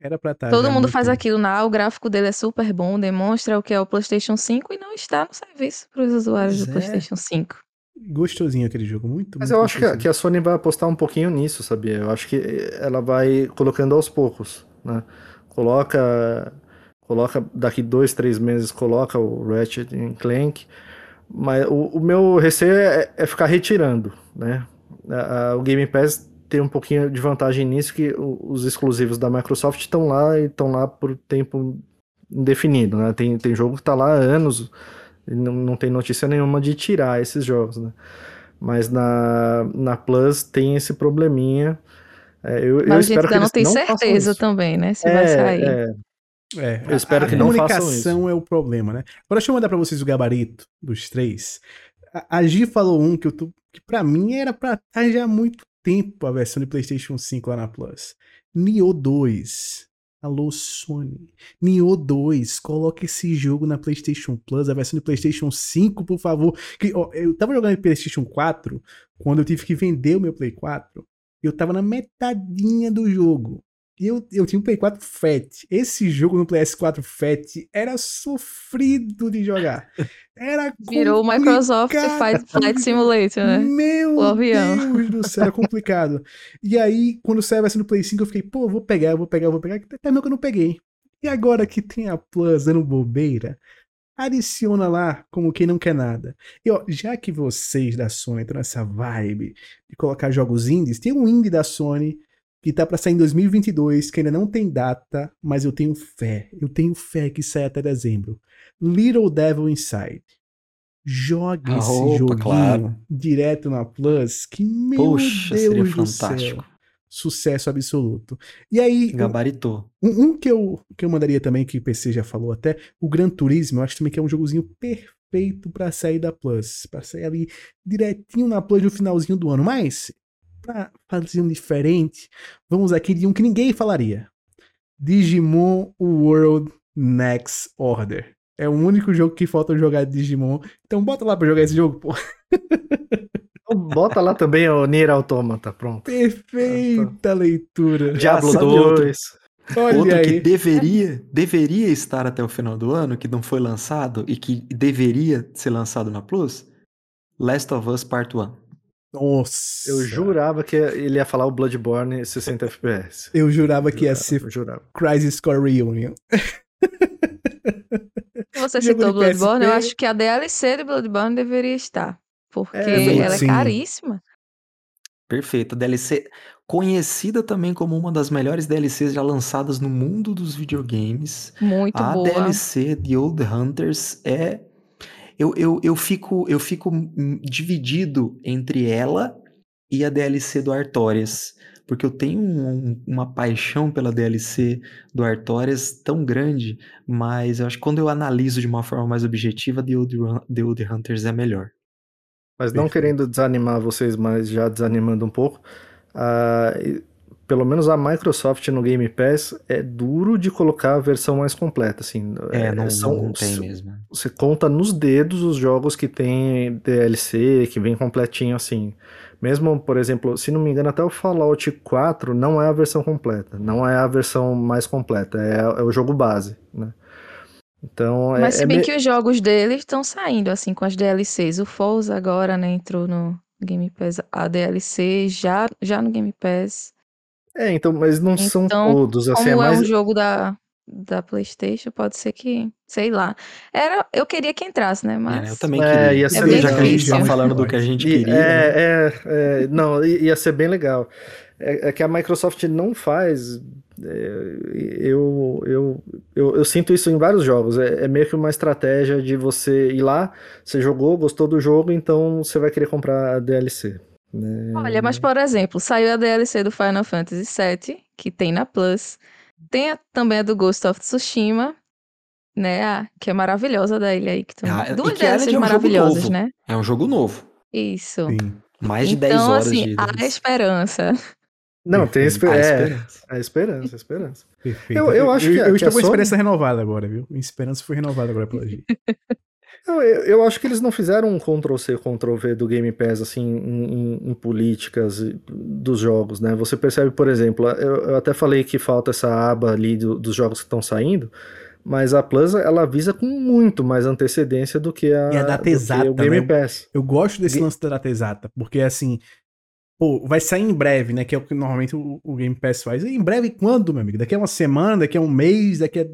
Era pra estar. Todo já há mundo faz tempo. aquilo na o gráfico dele é super bom, demonstra o que é o PlayStation 5 e não está no serviço para os usuários Pois do é. PlayStation 5. Gostosinho aquele jogo, muito Mas muito eu acho que a, que a Sony vai apostar um pouquinho nisso, sabia? Eu acho que ela vai colocando aos poucos, né? Coloca, coloca daqui dois, três meses, coloca o Ratchet e Clank, mas o, o meu receio é, é ficar retirando, né? A- a- o Game Pass tem um pouquinho de vantagem nisso que o- os exclusivos da Microsoft estão lá e estão lá por tempo indefinido, né? Tem, tem jogo que está lá há anos e não, não tem notícia nenhuma de tirar esses jogos, né? Mas na, na Plus tem esse probleminha. É, eu, eu Mas a gente espero que ainda não tem certeza isso. também, né? Se vai É, sair. é, É, Eu espero a, que a não façam comunicação é o problema, né? Agora deixa eu mandar pra vocês o gabarito dos três. A, a Gi falou um que eu tô, que para mim era pra estar já há muito tempo a versão de PlayStation 5 lá na Plus. Nioh 2. Alô, Sony. Nioh 2, coloque esse jogo na PlayStation Plus, a versão de PlayStation 5, por favor. Que, ó, eu tava jogando PlayStation 4 quando eu tive que vender o meu Play 4. Eu tava na metadinha do jogo. E eu, eu tinha um Play 4 Fat. Esse jogo no PS4 Fat era sofrido de jogar. Era Virou o Microsoft Flight, Flight Simulator, né? Meu. Deus do céu, era complicado. e aí, quando saiu a versão do Play 5, eu fiquei, pô, vou pegar, vou pegar, vou pegar. Até mesmo que eu não peguei. E agora que tem a Plus dando bobeira, adiciona lá como quem não quer nada. E ó, já que vocês da Sony estão nessa vibe de colocar jogos indies, tem um indie da Sony que tá pra sair em 2022, que ainda não tem data, mas eu tenho fé. Eu tenho fé que sai até dezembro. Little Devil Inside. Jogue Ah, esse opa, joguinho claro. direto na Plus, que meu Poxa, Deus seria do fantástico. céu. Sucesso absoluto. E aí, Gabaritou. um, um que, eu, que eu mandaria também, que o PC já falou até, o Gran Turismo, eu acho também que é um jogozinho perfeito pra sair da Plus. Pra sair ali direitinho na Plus no finalzinho do ano. Mas, pra fazer um diferente, vamos aqui de um que ninguém falaria. Digimon World Next Order. É o único jogo que falta jogar de Digimon. Então bota lá pra jogar esse jogo, pô. Então, Bota lá também o Nier Automata, pronto. Perfeita leitura. Diablo Graças a 2. Deus. Olha Outro que aí. deveria, deveria estar até o final do ano, que não foi lançado e que deveria ser lançado na Plus, Last of Us Part 1. Nossa. Eu jurava que ele ia falar o Bloodborne 60 FPS. Eu jurava que ia ser Eu jurava. Crisis Core Reunion. Você citou Bloodborne, eu acho que a DLC de Bloodborne deveria estar. Porque É, ela sim. é caríssima. Perfeito. DLC conhecida também como uma das melhores DLCs já lançadas no mundo dos videogames. Muito a boa. DLC de Old Hunters é. Eu, eu, eu fico, eu fico dividido entre ela e a DLC do Artorias. Porque eu tenho um- uma paixão pela DLC do Artorias tão grande, mas eu acho que quando eu analiso de uma forma mais objetiva, The Old, Run- The Old Hunters é melhor. Mas não Perfeito. querendo desanimar vocês, mas já desanimando um pouco, e- pelo menos a Microsoft no Game Pass é duro de colocar a versão mais completa, assim. É, não, são- não tem mesmo. Você conta nos dedos os jogos que tem DLC, que vem completinho assim. Mesmo, por exemplo, se não me engano, até o Fallout 4 não é a versão completa, não é a versão mais completa, é, é o jogo base, né? Então, é- Mas se é bem me- que os jogos deles estão saindo, assim, com as DLCs. O Forza agora, né, entrou no Game Pass. A DLC já, já no Game Pass. É, então, mas não são Então, todos, assim, Como é é, mais... um jogo da, da PlayStation, pode ser que, sei lá. Era, eu queria que entrasse, né, mas... É, eu também É, queria. ia ser bem já que a gente tá difícil. falando do que a gente E- queria. né? É, é, é, não, ia ser bem legal. É, é que a Microsoft não faz. é, eu, eu, eu, eu sinto isso em vários jogos. É, é meio que uma estratégia de você ir lá, você jogou, gostou do jogo, então você vai querer comprar a DLC. né? Olha, mas por exemplo, saiu a DLC do Final Fantasy VII, que tem na Plus. Tem a- também a do Ghost of Tsushima, né? a- que é maravilhosa da ilha aí. Que tem Ah, duas DLCs é um maravilhosas, novo. né? É um jogo novo. Isso. Sim. Mais de então, 10 horas assim, de. há esperança. Não, tem esper Há é, esperança. a esperança, a esperança. Perfeito. Eu- eu acho que a- eu que estou a com a Sony- esperança renovada agora, viu? Minha esperança foi renovada agora pela G. Não, eu, eu acho que eles não fizeram um Ctrl-C, Ctrl-V do Game Pass, assim, em, em- em políticas dos jogos, né? Você percebe, por exemplo, eu, eu até falei que falta essa aba ali do- dos jogos que estão saindo, mas a Plus, ela avisa com muito mais antecedência do que a, E a data do que exata, o Game né? Pass. Eu gosto desse lance da data exata, porque assim, pô, vai sair em breve, né? Que é o que normalmente o, o Game Pass faz. E em breve quando, meu amigo? Daqui a uma semana, daqui a um mês, daqui a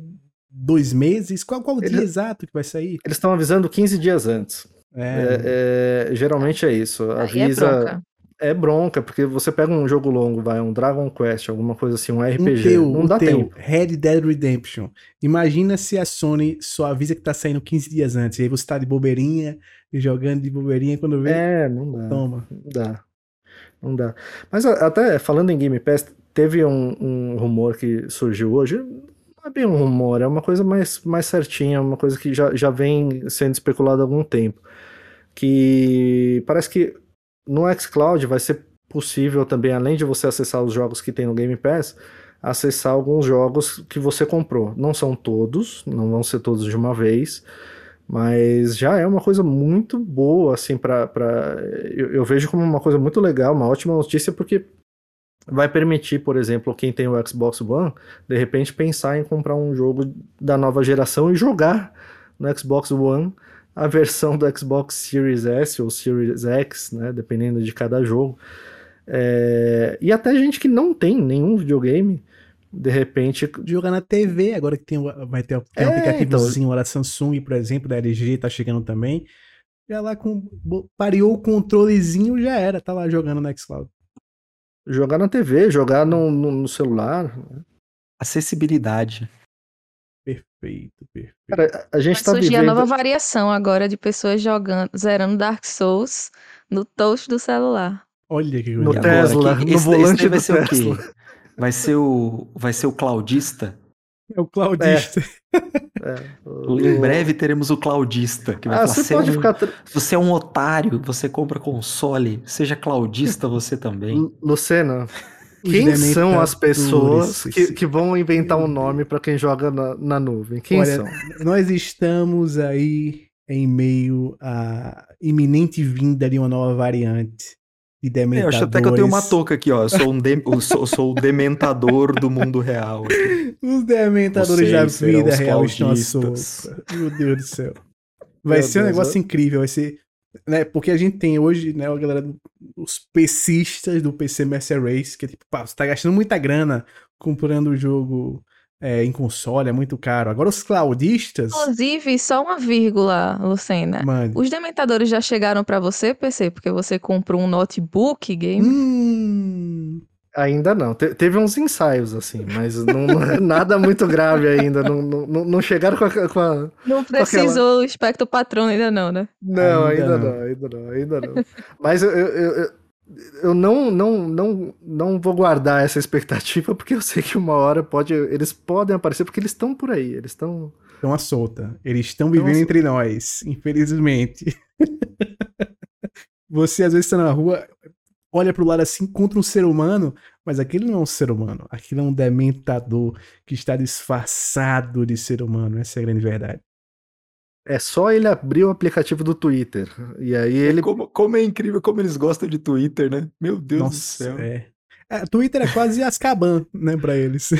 dois meses? Qual, qual o dia Ele- exato que vai sair? Eles estão avisando 15 dias antes. É, É, é, geralmente é isso. Aí é Avisa. bronca. É bronca, porque você pega um jogo longo, vai, um Dragon Quest, alguma coisa assim, um um RPG, teu, não o dá teu, tempo. Red Dead Redemption. Imagina se a Sony só avisa que tá saindo 15 dias antes. E aí você tá de bobeirinha, jogando de bobeirinha, quando vê, É, não dá. toma. Não dá. Não dá. Mas até falando em Game Pass, teve um, um rumor que surgiu hoje. Não é bem um rumor, é uma coisa mais, mais certinha, uma coisa que já, já vem sendo especulada há algum tempo. Que parece que no xCloud vai ser possível também, além de você acessar os jogos que tem no Game Pass, acessar alguns jogos que você comprou. Não são todos, não vão ser todos de uma vez, mas já é uma coisa muito boa, assim, para eu, eu vejo como uma coisa muito legal, uma ótima notícia, porque vai permitir, por exemplo, quem tem o Xbox One, de repente pensar em comprar um jogo da nova geração e jogar no Xbox One a versão do Xbox Series S ou Series X, né, dependendo de cada jogo. É... E até gente que não tem nenhum videogame, de repente. Jogar na TV, agora que tem, vai ter tem um é, aplicativozinho então... da Samsung, por exemplo, da LG tá chegando também. Já lá com. Pareou o controlezinho, já era, tá lá jogando no Xcloud. Jogar na TV, jogar no, no, no celular. Acessibilidade. Perfeito, perfeito. Cara, a gente Vai tá vivendo... a nova variação agora de pessoas jogando, zerando Dark Souls no touch do celular. Olha que. No Tesla, que, no esse, volante esse vai ser Tesla. Vai ser o, vai ser o claudista? É o claudista. É. É. Em breve teremos o claudista. Que vai ah, falar, você pode é um, ficar... Você é um otário, você compra console, seja claudista você também. Lucena, quem são as pessoas que, que vão inventar um nome para quem joga na, na nuvem? Quem Olha, são? Nós estamos aí em meio à iminente vinda de uma nova variante de dementadores. É, eu acho até que eu tenho uma touca aqui, ó. Eu sou, um de... eu sou, sou o dementador do mundo real. Os dementadores da vida real estão à sopa. Meu Deus do céu. Vai Meu ser um negócio incrível, vai ser né, porque a gente tem hoje, né, a galera, os PCistas do PC Master Race, que é tipo, pá, você tá gastando muita grana comprando o jogo é, em console, é muito caro. Agora os cloudistas... Inclusive, só uma vírgula, Lucena. Mano. Os dementadores já chegaram para você, PC, porque você comprou um notebook game? Hum... Ainda não. Te teve uns ensaios, assim, mas não, é nada muito grave ainda. Não, não, não chegaram com a. Com a não precisou aquela... o espectro patrão ainda não, né? Não, ainda, ainda não. não. ainda não, ainda não. mas eu, eu, eu, eu, não, não, não, não vou guardar essa expectativa, porque eu sei que uma hora pode. Eles podem aparecer, porque eles estão por aí. Eles estão. Estão à solta. Eles estão vivendo entre nós, infelizmente. Você às vezes está na rua, olha pro lado assim contra um ser humano, mas aquele não é um ser humano, aquilo é um dementador que está disfarçado de ser humano, essa é a grande verdade. É só ele abrir o aplicativo do Twitter. E aí é ele. Como, como, é incrível como eles gostam de Twitter, né? Meu Deus Nossa, do céu. É. é. Twitter é quase Azkaban, né, pra eles.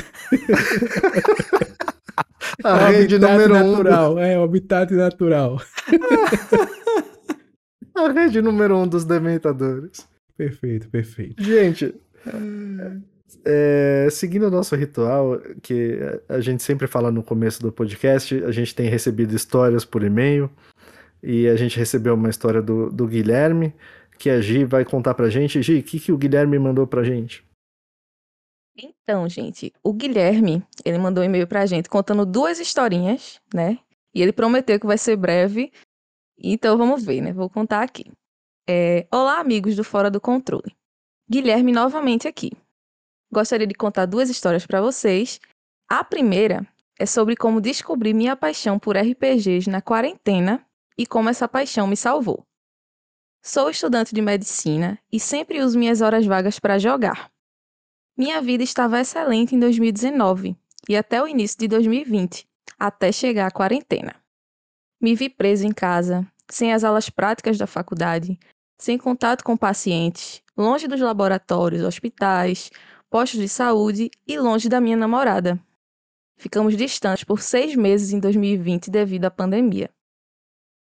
a rede número natural, um. É, o habitat natural. a rede número um dos dementadores. Perfeito, perfeito. Gente, é, seguindo o nosso ritual, que a gente sempre fala no começo do podcast, a gente tem recebido histórias por e-mail e a gente recebeu uma história do, do Guilherme que a Gi vai contar pra gente. Gi, o que, que o Guilherme mandou pra gente? Então, gente, o Guilherme, ele mandou um e-mail pra gente contando duas historinhas, né? E ele prometeu que vai ser breve. Então vamos ver, né? Vou contar aqui. É, Olá, amigos do Fora do Controle. Guilherme novamente aqui. Gostaria de contar duas histórias para vocês. A primeira é sobre como descobri minha paixão por RPGs na quarentena e como essa paixão me salvou. Sou estudante de medicina e sempre uso minhas horas vagas para jogar. Minha vida estava excelente em 2019 e até o início de 2020, até chegar a quarentena. Me vi preso em casa, sem as aulas práticas da faculdade, sem contato com pacientes, longe dos laboratórios, hospitais, postos de saúde e longe da minha namorada. Ficamos distantes por seis meses em 2020 devido à pandemia.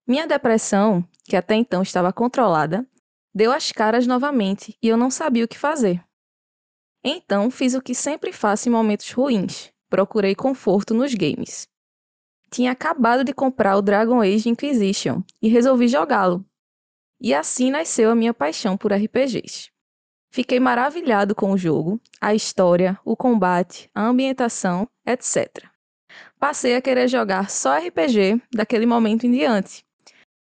Minha depressão, que até então estava controlada, deu as caras novamente e eu não sabia o que fazer. Então fiz o que sempre faço em momentos ruins: procurei conforto nos games. Tinha acabado de comprar o Dragon Age Inquisition e resolvi jogá-lo, e assim nasceu a minha paixão por RPGs. Fiquei maravilhado com o jogo, a história, o combate, a ambientação, etc. Passei a querer jogar só RPG daquele momento em diante.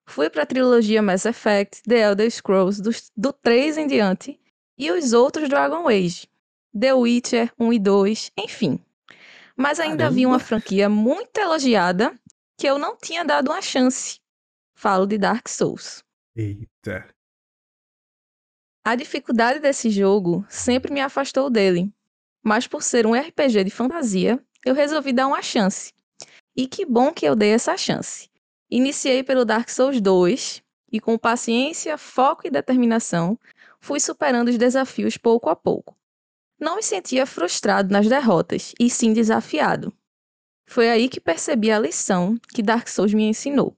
Fui para a trilogia Mass Effect, The Elder Scrolls do, do 3 em diante e os outros Dragon Age, The Witcher 1 e 2, enfim. Mas ainda Caramba. havia uma franquia muito elogiada que eu não tinha dado uma chance. Falo de Dark Souls. Eita. A dificuldade desse jogo sempre me afastou dele, mas por ser um RPG de fantasia, eu resolvi dar uma chance. E que bom que eu dei essa chance. Iniciei pelo Dark Souls 2 e com paciência, foco e determinação, fui superando os desafios pouco a pouco. Não me sentia frustrado nas derrotas, e sim desafiado. Foi aí que percebi a lição que Dark Souls me ensinou.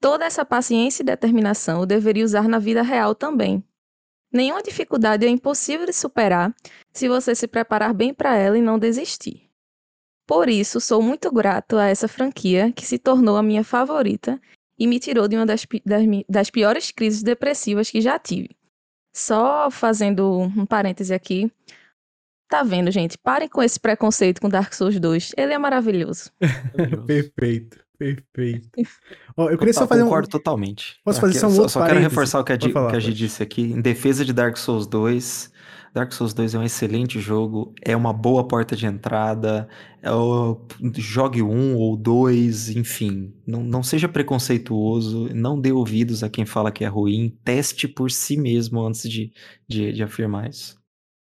Toda essa paciência e determinação eu deveria usar na vida real também. Nenhuma dificuldade é impossível de superar se você se preparar bem para ela e não desistir. Por isso, sou muito grato a essa franquia que se tornou a minha favorita e me tirou de uma das, das, das piores crises depressivas que já tive. Só fazendo um parêntese aqui, Tá vendo, gente? Parem com esse preconceito com Dark Souls 2. Ele é maravilhoso. perfeito, perfeito. Ó, eu queria só fazer concordo um... totalmente. Posso fazer aqui, só um outro Só, só quero reforçar o que a, falar, que a Gi disse aqui. Em defesa de Dark Souls 2, Dark Souls 2 é um excelente jogo, é uma boa porta de entrada, é o... jogue um ou dois, enfim, não, não seja preconceituoso, não dê ouvidos a quem fala que é ruim, teste por si mesmo antes de, de, de afirmar isso.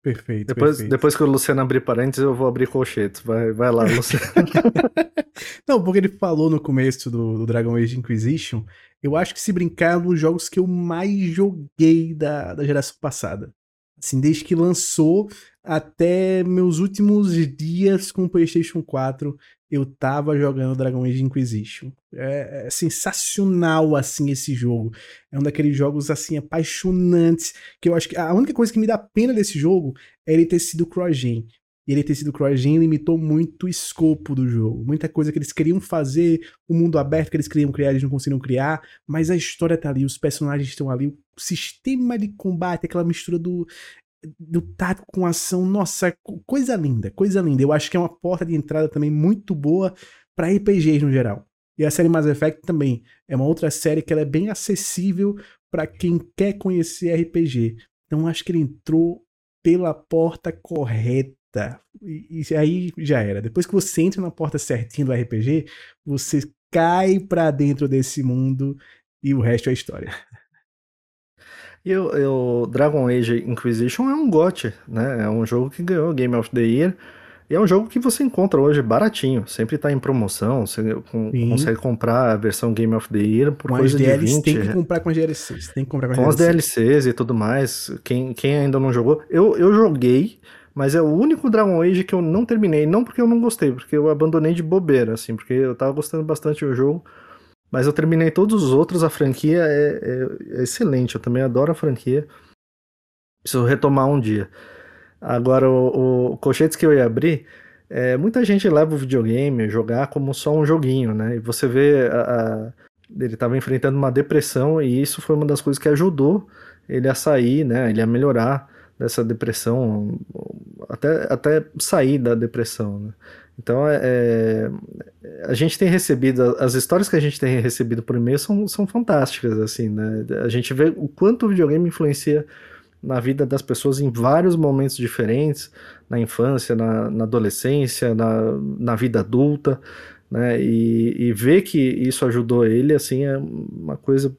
Perfeito. Depois, perfeito. depois que o Luciano abrir parênteses, eu vou abrir colchetes. Vai, vai lá, Luciano. Não, porque ele falou no começo do, do, Dragon Age Inquisition, eu acho que se brincar é um dos jogos que eu mais joguei da, da geração passada. Assim, desde que lançou até meus últimos dias com o PlayStation 4, eu tava jogando Dragon Age Inquisition. É, é, sensacional, assim, esse jogo. É um daqueles jogos, assim, apaixonantes, que eu acho que a única coisa que me dá pena desse jogo é ele ter sido cross-gen. E ele ter sido cross-gen limitou muito o escopo do jogo. Muita coisa que eles queriam fazer, o mundo aberto que eles queriam criar, eles não conseguiram criar, mas a história tá ali, os personagens estão ali, o sistema de combate, aquela mistura do do tato com ação, nossa, coisa linda, coisa linda. Eu acho que é uma porta de entrada também muito boa para RPGs no geral. E a série Mass Effect também é uma outra série que ela é bem acessível para quem quer conhecer RPG. Então acho que ele entrou pela porta correta. E, e aí já era. Depois que você entra na porta certinha do RPG, você cai para dentro desse mundo e o resto é história. E o, Dragon Age Inquisition é um GOT, né? É um jogo que ganhou Game of the Year. E é um jogo que você encontra hoje baratinho, sempre tá em promoção, você com, consegue comprar a versão Game of the Year por com coisa de 20. Tem que comprar com as DLCs, tem que comprar com, com as DLCs e tudo mais. Quem, quem ainda não jogou, eu, eu joguei, mas é o único Dragon Age que eu não terminei, não porque eu não gostei, porque eu abandonei de bobeira, assim, porque eu tava gostando bastante do jogo. Mas eu terminei todos os outros, a franquia é, é, é excelente, eu também adoro a franquia. Preciso retomar um dia. Agora, o, o colchetes que eu ia abrir, é, muita gente leva o videogame, jogar como só um joguinho, né? E você vê, a, a, ele estava enfrentando uma depressão e isso foi uma das coisas que ajudou ele a sair, né? Ele a melhorar dessa depressão, até, até sair da depressão, né? Então, é, é, a gente tem recebido, as histórias que a gente tem recebido por e-mail são, são fantásticas, assim, né? A gente vê o quanto o videogame influencia na vida das pessoas em vários momentos diferentes, na infância, na, na adolescência, na, na vida adulta, né? E, e ver que isso ajudou ele, assim, é uma coisa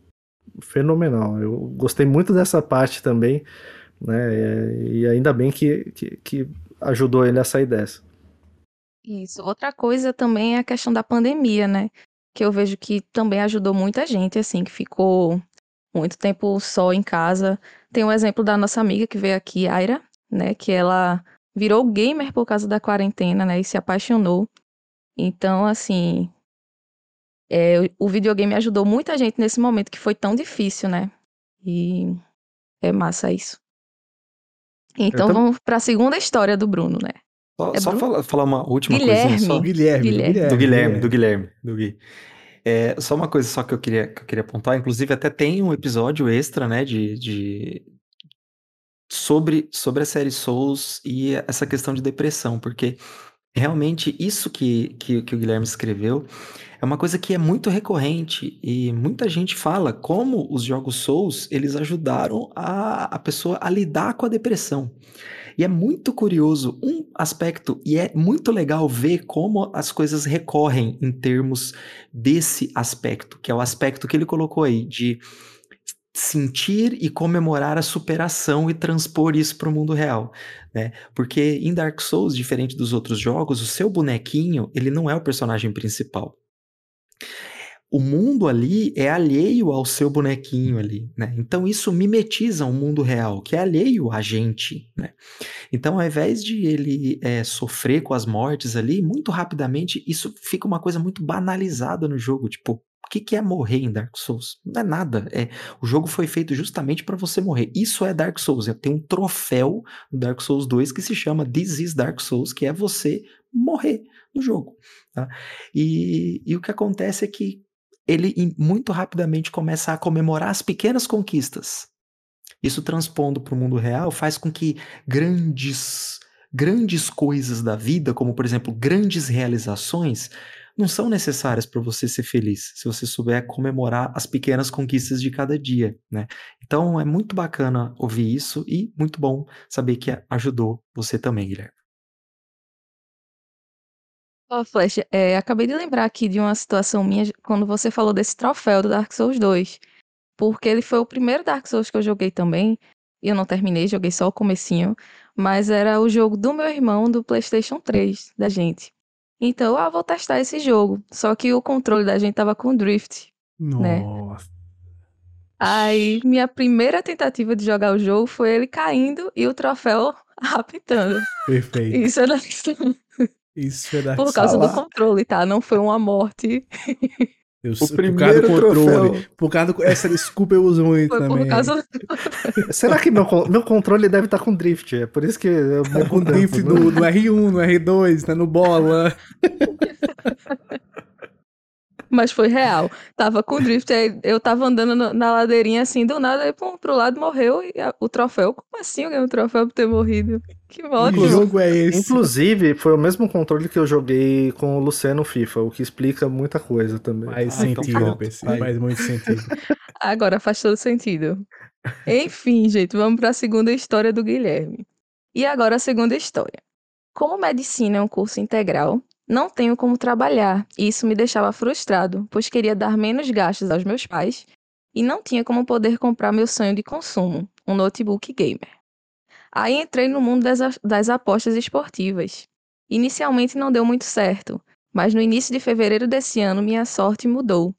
fenomenal. Eu gostei muito dessa parte também, né? E ainda bem que, que, que ajudou ele a sair dessa. Isso. Outra coisa também é a questão da pandemia, né? Que eu vejo que também ajudou muita gente, assim, que ficou muito tempo só em casa. Tem um exemplo da nossa amiga que veio aqui, Aira, né? Que ela virou gamer por causa da quarentena, né? E se apaixonou. Então, assim, é, o videogame ajudou muita gente nesse momento que foi tão difícil, né? E é massa isso. Então, vamos para a segunda história do Bruno, né? Só, é só falar, falar, uma última Guilherme. coisinha só. Guilherme, Guilherme. Guilherme. Do Guilherme, do Guilherme, do Gui. É, só uma coisa só que eu queria, que eu queria apontar, inclusive até tem um episódio extra, né, de, de sobre, sobre a série Souls e essa questão de depressão, porque realmente isso que, que, que o Guilherme escreveu é uma coisa que é muito recorrente e muita gente fala como os jogos Souls eles ajudaram a, a pessoa a lidar com a depressão. E é muito curioso um aspecto, e é muito legal ver como as coisas recorrem em termos desse aspecto, que é o aspecto que ele colocou aí, de sentir e comemorar a superação e transpor isso para o mundo real, né? Porque em Dark Souls, diferente dos outros jogos, o seu bonequinho, ele não é o personagem principal. O mundo ali é alheio ao seu bonequinho ali, né? Então isso mimetiza um mundo real que é alheio a gente, né? Então, ao invés de ele é, sofrer com as mortes ali, muito rapidamente isso fica uma coisa muito banalizada no jogo, tipo, o que, que é morrer em Dark Souls? Não é nada. É, o jogo foi feito justamente para você morrer. Isso é Dark Souls. É, tem um troféu no Dark Souls 2 que se chama This is Dark Souls, que é você morrer no jogo. Tá? E, e o que acontece é que ele muito rapidamente começa a comemorar as pequenas conquistas. Isso transpondo para o mundo real faz com que grandes grandes coisas da vida, como por exemplo grandes realizações, não são necessárias para você ser feliz, se você souber comemorar as pequenas conquistas de cada dia, né? Então é muito bacana ouvir isso e muito bom saber que ajudou você também, Guilherme. Ó, oh, Flash, é, acabei de lembrar aqui de uma situação minha quando você falou desse troféu do Dark Souls 2. Porque ele foi o primeiro Dark Souls que eu joguei também. E eu não terminei, joguei só o comecinho. Mas era o jogo do meu irmão do PlayStation 3, da gente. Então, ah, vou testar esse jogo. Só que o controle da gente tava com drift. Né? Nossa. Né? Aí, minha primeira tentativa de jogar o jogo foi ele caindo e o troféu apitando. Perfeito. Isso é da Isso é da Por causa do controle, tá? Não foi uma morte. Eu, o primeiro por causa do controle. Troféu. Por causa do, essa desculpa eu uso muito Foi também. Por causa do... Será que meu, meu controle deve estar com drift? É por isso que eu tá com drift no, no, R1, no R2, né, no bola. Mas foi real. Tava com drift, aí eu tava andando na ladeirinha assim, do nada, aí pum, pro lado morreu e a, o troféu. Como assim eu ganhei o troféu por ter morrido? Que. Que jogo é esse? Inclusive, foi o mesmo controle que eu joguei com o Luciano FIFA, o que explica muita coisa também. Faz ah, então sentido, então PC, faz muito sentido. Agora faz todo sentido. Enfim, gente, vamos para a segunda história do Guilherme. E agora a segunda história. Como medicina é um curso integral, não tenho como trabalhar, e isso me deixava frustrado, pois queria dar menos gastos aos meus pais e não tinha como poder comprar meu sonho de consumo, um notebook gamer. Aí entrei no mundo das, das apostas esportivas. Inicialmente não deu muito certo, mas no início de fevereiro desse ano minha sorte mudou.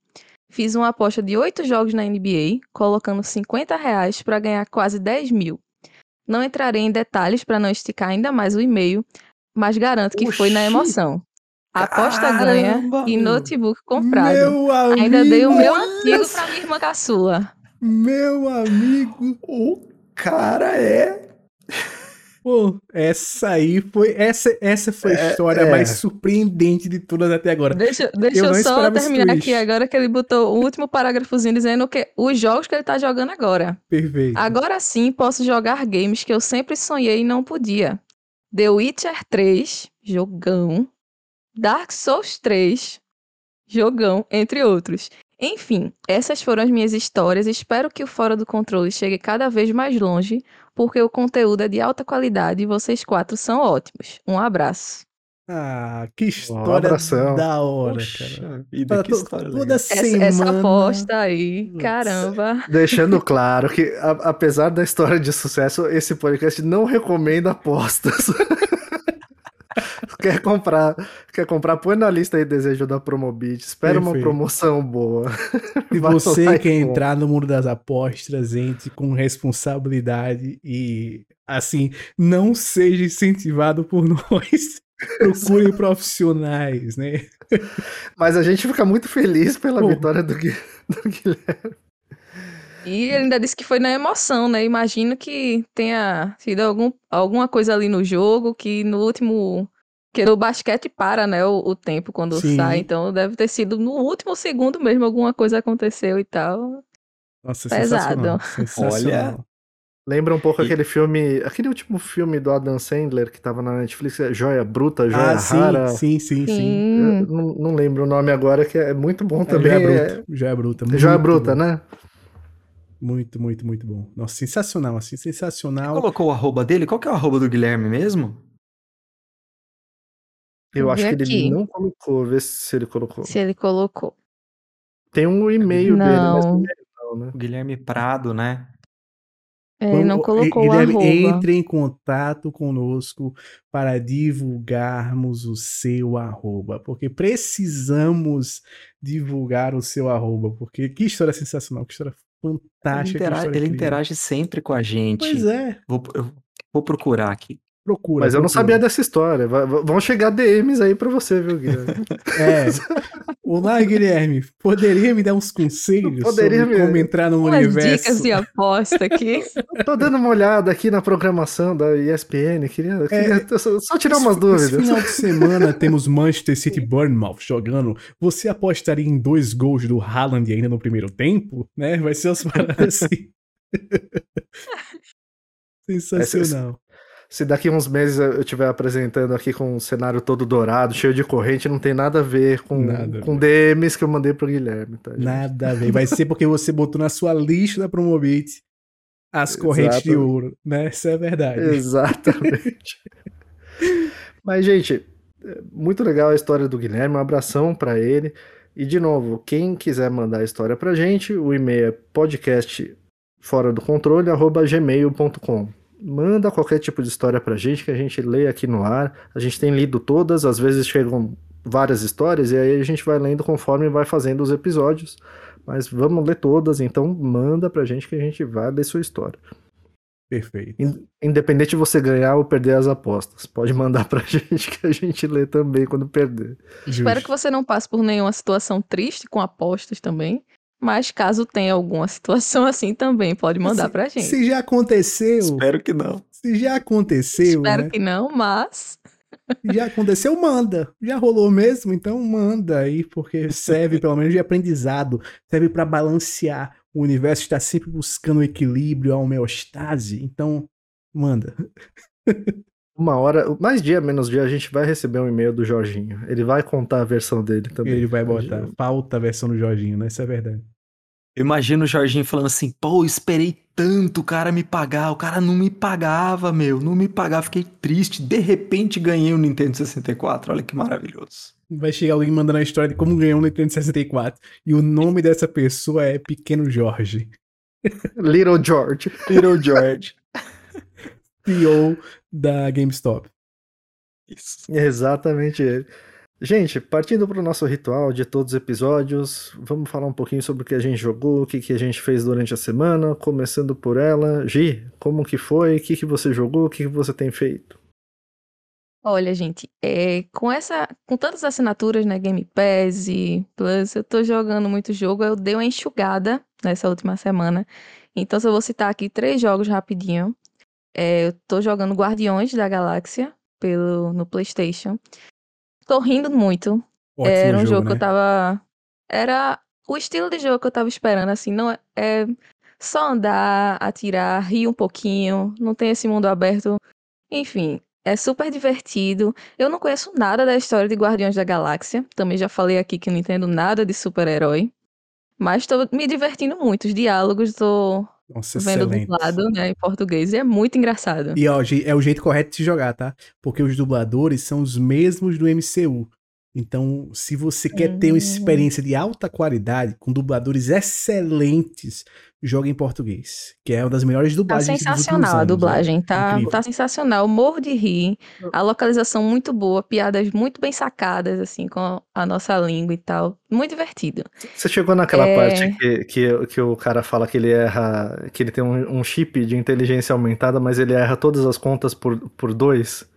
Fiz uma aposta de 8 jogos na NBA, colocando 50 reais para ganhar quase 10 mil. Não entrarei em detalhes para não esticar ainda mais o e-mail, mas garanto que Oxi. foi na emoção. Aposta Caramba. ganha e notebook comprado. Meu amigo, Ainda dei o meu antigo pra minha irmã caçula. Meu amigo, o cara é. Pô, essa aí foi. Essa, essa foi a é, história é. mais surpreendente de todas até agora. Deixa, deixa eu, eu só terminar aqui agora que ele botou o último parágrafozinho dizendo que os jogos que ele tá jogando agora. Perfeito. Agora sim posso jogar games que eu sempre sonhei e não podia. The Witcher 3, jogão. Dark Souls 3, jogão, entre outros. Enfim, essas foram as minhas histórias. Espero que o Fora do Controle chegue cada vez mais longe, porque o conteúdo é de alta qualidade e vocês quatro são ótimos. Um abraço. Ah, que história um da hora, Poxa, cara. Vida, que história toda essa, semana... essa aposta aí, caramba. Deixando claro que, a, apesar da história de sucesso, esse podcast não recomenda apostas. quer comprar, quer comprar, põe na lista aí desejo da Promobit, espera Perfeito. uma promoção boa. E você quer entrar no mundo das apostas, entre com responsabilidade e assim, não seja incentivado por nós. Procure profissionais, né? Mas a gente fica muito feliz pela Pô. vitória do, do Guilherme. E ele ainda disse que foi na emoção, né? Imagino que tenha sido algum, alguma coisa ali no jogo que no último porque no basquete para, né, o, o tempo quando Sim. sai. Então deve ter sido no último segundo mesmo alguma coisa aconteceu e tal. Nossa, Pesado. Sensacional. Olha. Lembra um pouco e... aquele filme, aquele último filme do Adam Sandler que tava na Netflix, é Joia Bruta, Joia ah, Rara. Sim, sim, sim, sim. Não, não, lembro o nome agora, que é muito bom é, também. Joia Bruta. Joia Bruta. Joia Bruta, bom. né? Muito, muito, muito bom. Nossa, sensacional, assim, sensacional. Você colocou o arroba dele? Qual que é o arroba do Guilherme mesmo? Eu acho que ele aqui. não colocou, vê se ele colocou. Se ele colocou. Tem um e-mail dele, mas Não. não. não, né? O Guilherme Prado, né? É, não colocou o Guilherme, arroba. entre em contato conosco para divulgarmos o seu arroba, porque precisamos divulgar o seu arroba, porque que história sensacional, que história Ele, fantástica. que intera- história ele interage sempre com a gente. Pois é, Vou, eu vou procurar aqui. Procura. Mas eu não procura. sabia dessa história. Vão chegar DMs aí pra você, viu, Guilherme? É. Olá, Guilherme. Poderia me dar uns conselhos Poderia sobre me- como entrar no Umas universo? dicas de aposta aqui. Tô dando uma olhada aqui na programação da ESPN. Queria, queria só, só tirar umas dúvidas. Esse final de semana temos Manchester City e Bournemouth jogando. Você apostaria em dois gols do Haaland ainda no primeiro tempo? Né? Vai ser umas paradas assim. Sensacional. Se daqui uns meses eu estiver apresentando aqui com um cenário todo dourado, cheio de corrente, não tem nada a ver com, Nada com DMs que eu mandei pro Guilherme, tá? Nada a ver. Vai ser porque você botou na sua lista da Promobit as correntes de Exato. ouro, né? Isso é verdade. Exatamente. Mas, gente, é muito legal a história do Guilherme. Um abração pra ele. E, de novo, quem quiser mandar a história pra gente, o e-mail é podcast fora do controle, arroba gmail.com. Manda qualquer tipo de história pra gente que a gente lê aqui no ar. A gente tem lido todas, às vezes chegam várias histórias e aí a gente vai lendo conforme vai fazendo os episódios. Mas vamos ler todas, então manda pra gente que a gente vai ler sua história. Perfeito. In- Independente de você ganhar ou perder as apostas. Pode mandar pra gente que a gente lê também quando perder. Espero Justo. que você não passe por nenhuma situação triste com apostas também. Mas caso tenha alguma situação assim também, pode mandar se, pra gente. Se já aconteceu, Espero que não. se já aconteceu, Espero né? que não, mas. Se já aconteceu, manda. Já rolou mesmo, então manda aí, porque serve pelo menos de aprendizado, serve pra balancear. O universo está sempre buscando o equilíbrio, a homeostase, então manda. Uma hora, mais dia, menos dia, a gente vai receber um e-mail do Jorginho. Ele vai contar a versão dele também. Ele vai botar. Falta a versão do Jorginho, né? Isso é verdade. Eu imagino o Jorginho falando assim, pô, esperei tanto o cara me pagar, o cara não me pagava, meu, não me pagava, fiquei triste, de repente ganhei o Nintendo 64, olha que maravilhoso. Vai chegar alguém mandando a história de como ganhou um Nintendo 64. E o nome dessa pessoa é Pequeno Jorge. Little George. Little George. CEO da GameStop. Isso. Exatamente ele. Gente, partindo para o nosso ritual de todos os episódios, vamos falar um pouquinho sobre o que a gente jogou, o que, que a gente fez durante a semana, começando por ela. Gi, como que foi? O que, que você jogou? O que, que você tem feito? Olha, gente, é, com essa, com tantas assinaturas, né, Game Pass e Plus, eu tô jogando muito jogo, eu dei uma enxugada nessa última semana. Então, se eu vou citar aqui três jogos rapidinho. É, eu tô jogando Guardiões da Galáxia pelo, no PlayStation. Tô rindo muito. Ótimo Era um jogo, né? que eu tava. Era o estilo de jogo que eu tava esperando, assim, não é- é só andar, atirar, rir um pouquinho, não tem esse mundo aberto. Enfim, é super divertido. Eu não conheço nada da história de Guardiões da Galáxia. Também já falei aqui que não entendo nada de super-herói. Mas tô me divertindo muito. Os diálogos tô Nossa, vendo excelente. dublado, né, em português. E é muito engraçado. E ó, é o jeito correto de se jogar, tá? Porque os dubladores são os mesmos do MCU. Então, se você quer ter uma Hum. experiência de alta qualidade, com dubladores excelentes, joga em português. Que é uma das melhores Tá dublagens últimos sensacional a anos, dublagem, tá, incrível. tá sensacional. Morro de rir, a localização muito boa, piadas muito bem sacadas, assim, com a nossa língua e tal. Muito divertido. Você chegou naquela É. parte que, que, que o cara fala que ele erra, que ele tem um, um chip de inteligência aumentada, mas ele erra todas as contas por, por dois?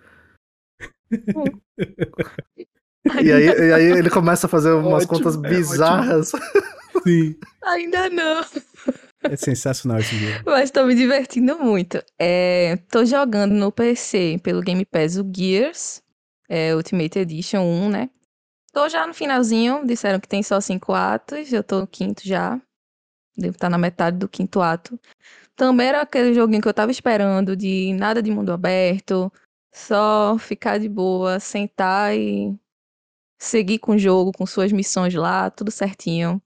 E aí, e aí ele começa a fazer umas Ótimo, contas é bizarras. Sim. Ainda não. É sensacional esse jogo. Mas tô me divertindo muito. É, tô jogando no PC pelo Game Pass o Gears é, Ultimate Edition 1, né? Tô já no finalzinho, disseram que tem só cinco atos, eu tô no quinto já. Devo estar na metade do quinto ato. Também era aquele joguinho que eu tava esperando, de nada de mundo aberto, só ficar de boa, sentar e seguir com o jogo, com suas missões lá, tudo certinho.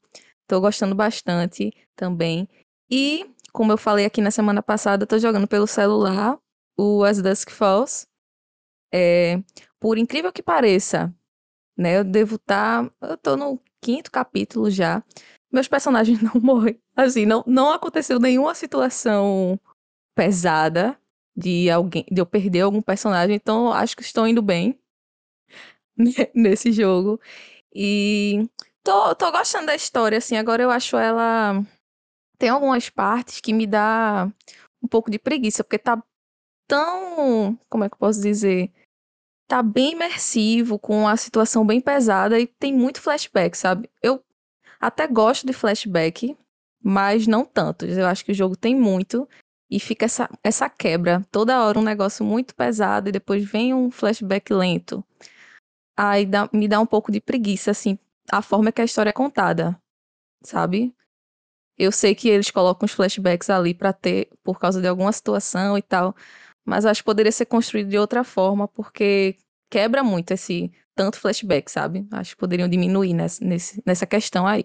Tô gostando bastante também. E, como eu falei aqui na semana passada, tô jogando pelo celular o As Dusk Falls. É, por incrível que pareça, né? Eu devo estar. eu tô no quinto capítulo já. meus personagens não morrem. Assim, não, não aconteceu nenhuma situação pesada de alguém, de eu perder algum personagem, então acho que estou indo bem nesse jogo. E tô, tô gostando da história, assim, agora eu acho ela. Tem algumas partes que me dá um pouco de preguiça, porque tá tão. Como é que eu posso dizer? Tá bem imersivo, com a situação bem pesada e tem muito flashback, sabe? Eu até gosto de flashback, mas não tanto. Eu acho que o jogo tem muito e fica essa, essa quebra. Toda hora um negócio muito pesado e depois vem um flashback lento. Aí dá, me dá um pouco de preguiça, assim, a forma que a história é contada, sabe? Eu sei que eles colocam os flashbacks ali para ter, por causa de alguma situação e tal, mas acho que poderia ser construído de outra forma, porque quebra muito esse tanto flashback, sabe? Acho que poderiam diminuir nessa, nesse, nessa questão aí.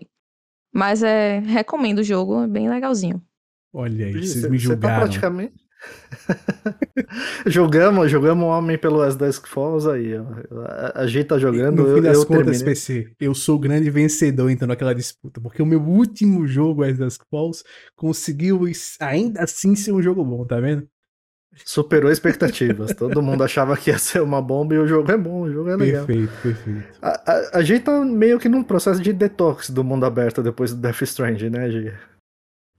Mas é, recomendo o jogo, é bem legalzinho. Olha aí, vocês me julgaram. Você tá praticamente... jogamos, jogamos o Homem pelo As Dusk Falls aí, ó. A, a gente tá jogando, no fim das eu contas, PC, eu sou o grande vencedor então naquela disputa, porque o meu último jogo, As Dusk Falls, conseguiu ainda assim ser um jogo bom, tá vendo? Superou expectativas. Todo mundo achava que ia ser uma bomba e o jogo é bom, o jogo é legal. Perfeito, perfeito. A, a, a gente tá meio que num processo de detox do mundo aberto depois do Death Stranding, né, Gia?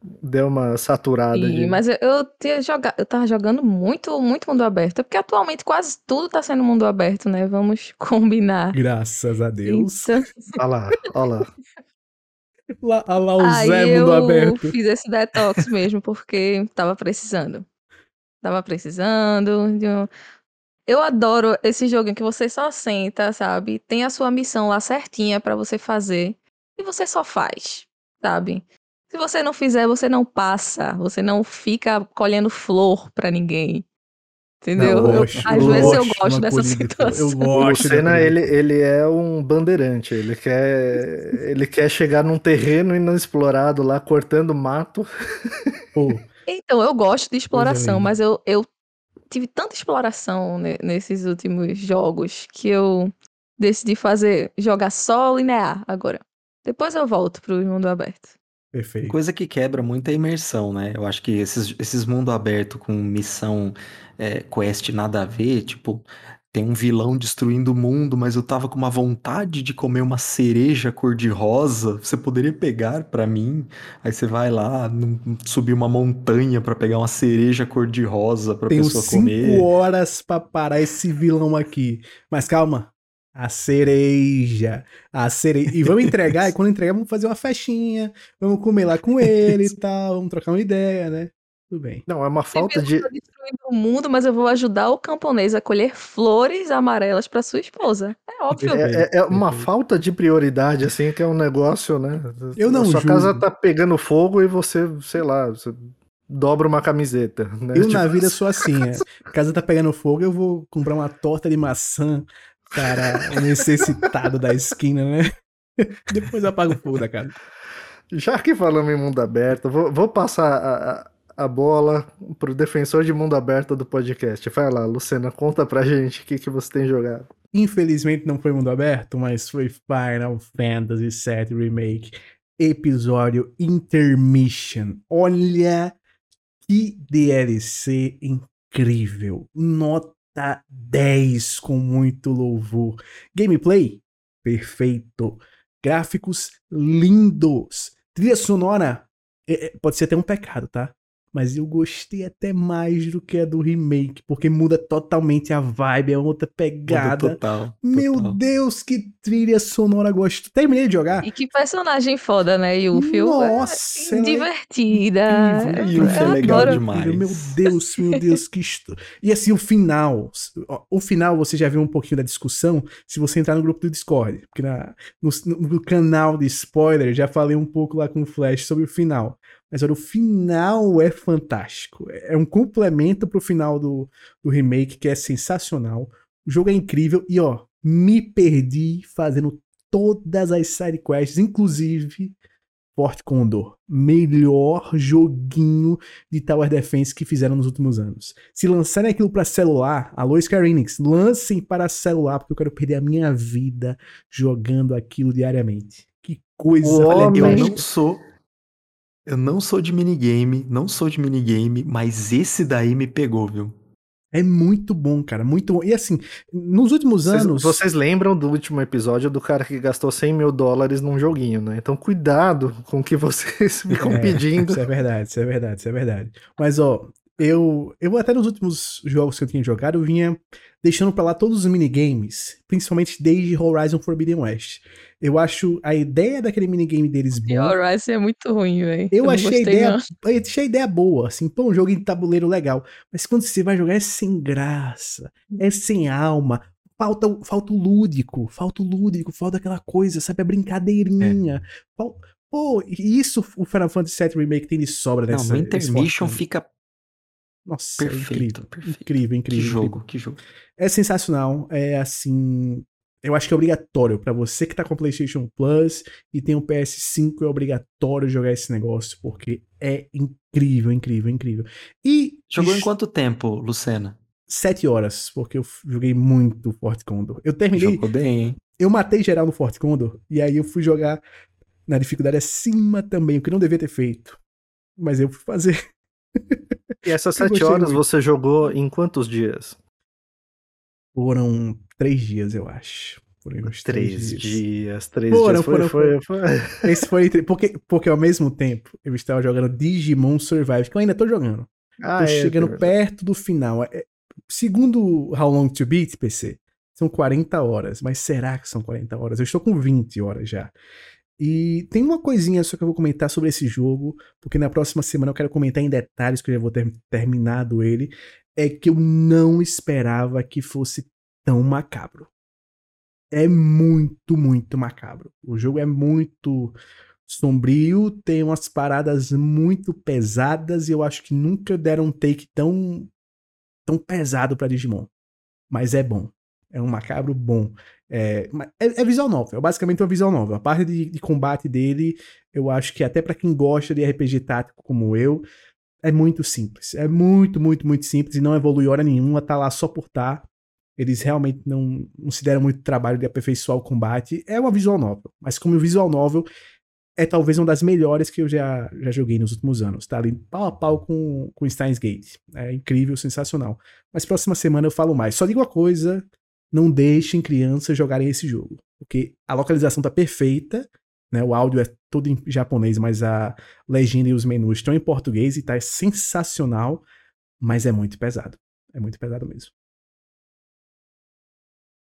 Deu uma saturada. Sim, de... mas eu, eu, tinha joga... eu tava jogando muito, muito mundo aberto. Porque atualmente quase tudo tá sendo mundo aberto, né? Vamos combinar. Graças a Deus. Então... Olha lá, olha lá. Lá, lá o Aí Zé Mundo Aberto. Eu fiz esse detox mesmo, porque tava precisando. Tava precisando de um... Eu adoro esse jogo em que você só senta, sabe? Tem a sua missão lá certinha para você fazer. E você só faz, sabe? Se você não fizer, você não passa. Você não fica colhendo flor para ninguém. Entendeu? Não, eu, às eu vezes eu gosto dessa situação. Eu gosto. O Senna, ele, ele é um bandeirante. Ele quer, ele quer chegar num terreno inexplorado lá, cortando mato. Pô. Então, eu gosto de exploração, mas eu, eu tive tanta exploração nesses últimos jogos que eu decidi fazer, jogar só linear agora. Depois eu volto pro mundo aberto. Perfeito. Coisa que quebra muito é a imersão, né? Eu acho que esses, esses mundo aberto com missão é, quest nada a ver, tipo, tem um vilão destruindo o mundo, mas eu tava com uma vontade de comer uma cereja cor-de-rosa. Você poderia pegar para mim? Aí você vai lá, subir uma montanha para pegar uma cereja cor-de-rosa pra Tenho pessoa comer. Tenho cinco horas para parar esse vilão aqui. Mas calma, a cereja. A cereja. E vamos entregar, e quando entregar, vamos fazer uma festinha. Vamos comer lá com ele e tal. Vamos trocar uma ideia, né? Tudo bem. Não, é uma falta de. destruindo o mundo, mas eu vou ajudar o camponês a colher flores amarelas para sua esposa. É óbvio. É, é, é uma falta de prioridade, assim, que é um negócio, né? Eu não. A sua casa tá pegando fogo e você, sei lá, você dobra uma camiseta. Né? Eu tipo... na vida sou assim, é. A casa tá pegando fogo, eu vou comprar uma torta de maçã cara necessitado da esquina, né? Depois apaga o fogo da casa. Já que falamos em mundo aberto, vou, vou passar a, a, bola pro defensor de mundo aberto do podcast. Vai lá, Luciana, conta pra gente o que, que você tem jogado. Infelizmente não foi mundo aberto, mas foi Final Fantasy VII Remake, episódio Intermission. Olha que DLC incrível. Nota nota 10 com muito louvor. Gameplay perfeito. Gráficos lindos. Trilha sonora é, é pode ser até um pecado, tá? Mas eu gostei até mais do que a do remake, porque muda totalmente a vibe, é outra pegada. Muda total, Meu total. Deus, que trilha sonora gosto. Terminei de jogar. E que personagem foda, né, Yuffie? É Nossa, é divertida. É Yuffie é legal demais. Meu Deus, meu Deus, que esto... E assim, o final, o final você já viu um pouquinho da discussão se você entrar no grupo do Discord, porque na, no, no canal de spoiler já falei um pouco lá com o Flash sobre o final. Mas olha, o final é fantástico. É um complemento pro final do, do remake que é sensacional. O jogo é incrível e ó, me perdi fazendo todas as sidequests, inclusive Fort Condor. Melhor joguinho de Tower Defense que fizeram nos últimos anos. Se lançarem aquilo para celular, alô Square Enix, lancem para celular porque eu quero perder a minha vida jogando aquilo diariamente coisa O homem- Eu não sou. Eu não sou de minigame, não sou de minigame, mas esse daí me pegou, viu? É muito bom, cara, muito bom. E assim, nos últimos Vocês, anos. vocês lembram do último episódio do cara que gastou 100 mil dólares num joguinho, né? Então cuidado com o que vocês ficam É, pedindo. Isso é verdade, isso é verdade, isso é verdade. Mas, ó, eu, eu até nos últimos jogos que eu tinha jogado, eu vinha deixando pra lá todos os minigames, principalmente desde Horizon Forbidden West. Eu acho a ideia daquele minigame deles E boa. Horizon é muito ruim, velho. Eu não achei ideia, não. eu achei a ideia boa, assim, pô, um jogo de tabuleiro legal. Mas quando você vai jogar é sem graça, é sem alma. Falta, o- falta o lúdico, falta o lúdico, falta aquela coisa, sabe? A brincadeirinha. Fal- Pô, e isso o Final Fantasy VII Remake tem de sobra Não, nessa no nesse Intermission fica Nossa, é perfeito, incrível. perfeito. Incrível, Que incrível. jogo, incrível. que jogo. É sensacional. É assim. Eu acho que é obrigatório pra você que tá com PlayStation Plus e tem um PS5, é obrigatório jogar esse negócio, porque é incrível, incrível, incrível. E. Jogou em quanto tempo, Lucena? Sete horas, porque eu joguei muito Fort Condor. Eu terminei. Jogou bem, hein? Eu matei geral no Fort Condor, e aí eu fui jogar na dificuldade acima também, o que não devia ter feito. Mas eu fui fazer. E essas Eu 7 gostei horas muito. você jogou em quantos dias? Foram três dias, eu acho. Foram uns três, Três dias. dias, três Foram, dias. Foi, foram, foi, foi. Esse foi porque, porque ao mesmo tempo eu estava jogando Digimon Survive, que eu ainda tô jogando. Ah, tô é, chegando verdade. perto do final. É- segundo How Long to Beat, PC, são 40 horas. Mas será que são 40 horas? Eu estou com 20 horas já. E tem uma coisinha só que eu vou comentar sobre esse jogo, porque na próxima semana eu quero comentar em detalhes, que eu já vou ter terminado ele. É que eu não esperava que fosse tão macabro. É muito, muito macabro. O jogo é muito sombrio, tem umas paradas muito pesadas e eu acho que nunca deram um take tão tão pesado pra Digimon. Mas é bom. É um macabro bom. É, é, é visual novel, é basicamente uma visual novel. A parte de, de combate dele, eu acho que até pra quem gosta de RPG tático como eu, é muito simples. É muito, muito, muito simples e não evolui hora nenhuma, tá lá só por tá. Eles realmente não, não se deram muito trabalho de aperfeiçoar o combate. É uma visual novel, mas como visual novel, é talvez uma das melhores que eu já, já joguei nos últimos anos. Tá ali pau a pau com, com Steins Gate. É incrível, sensacional. Mas próxima semana eu falo mais. Só digo uma coisa: não deixem crianças jogarem esse jogo. Porque a localização tá perfeita, né? O áudio é todo em japonês, mas a legenda e os menus estão em português e tá sensacional, mas é muito pesado. É muito pesado mesmo.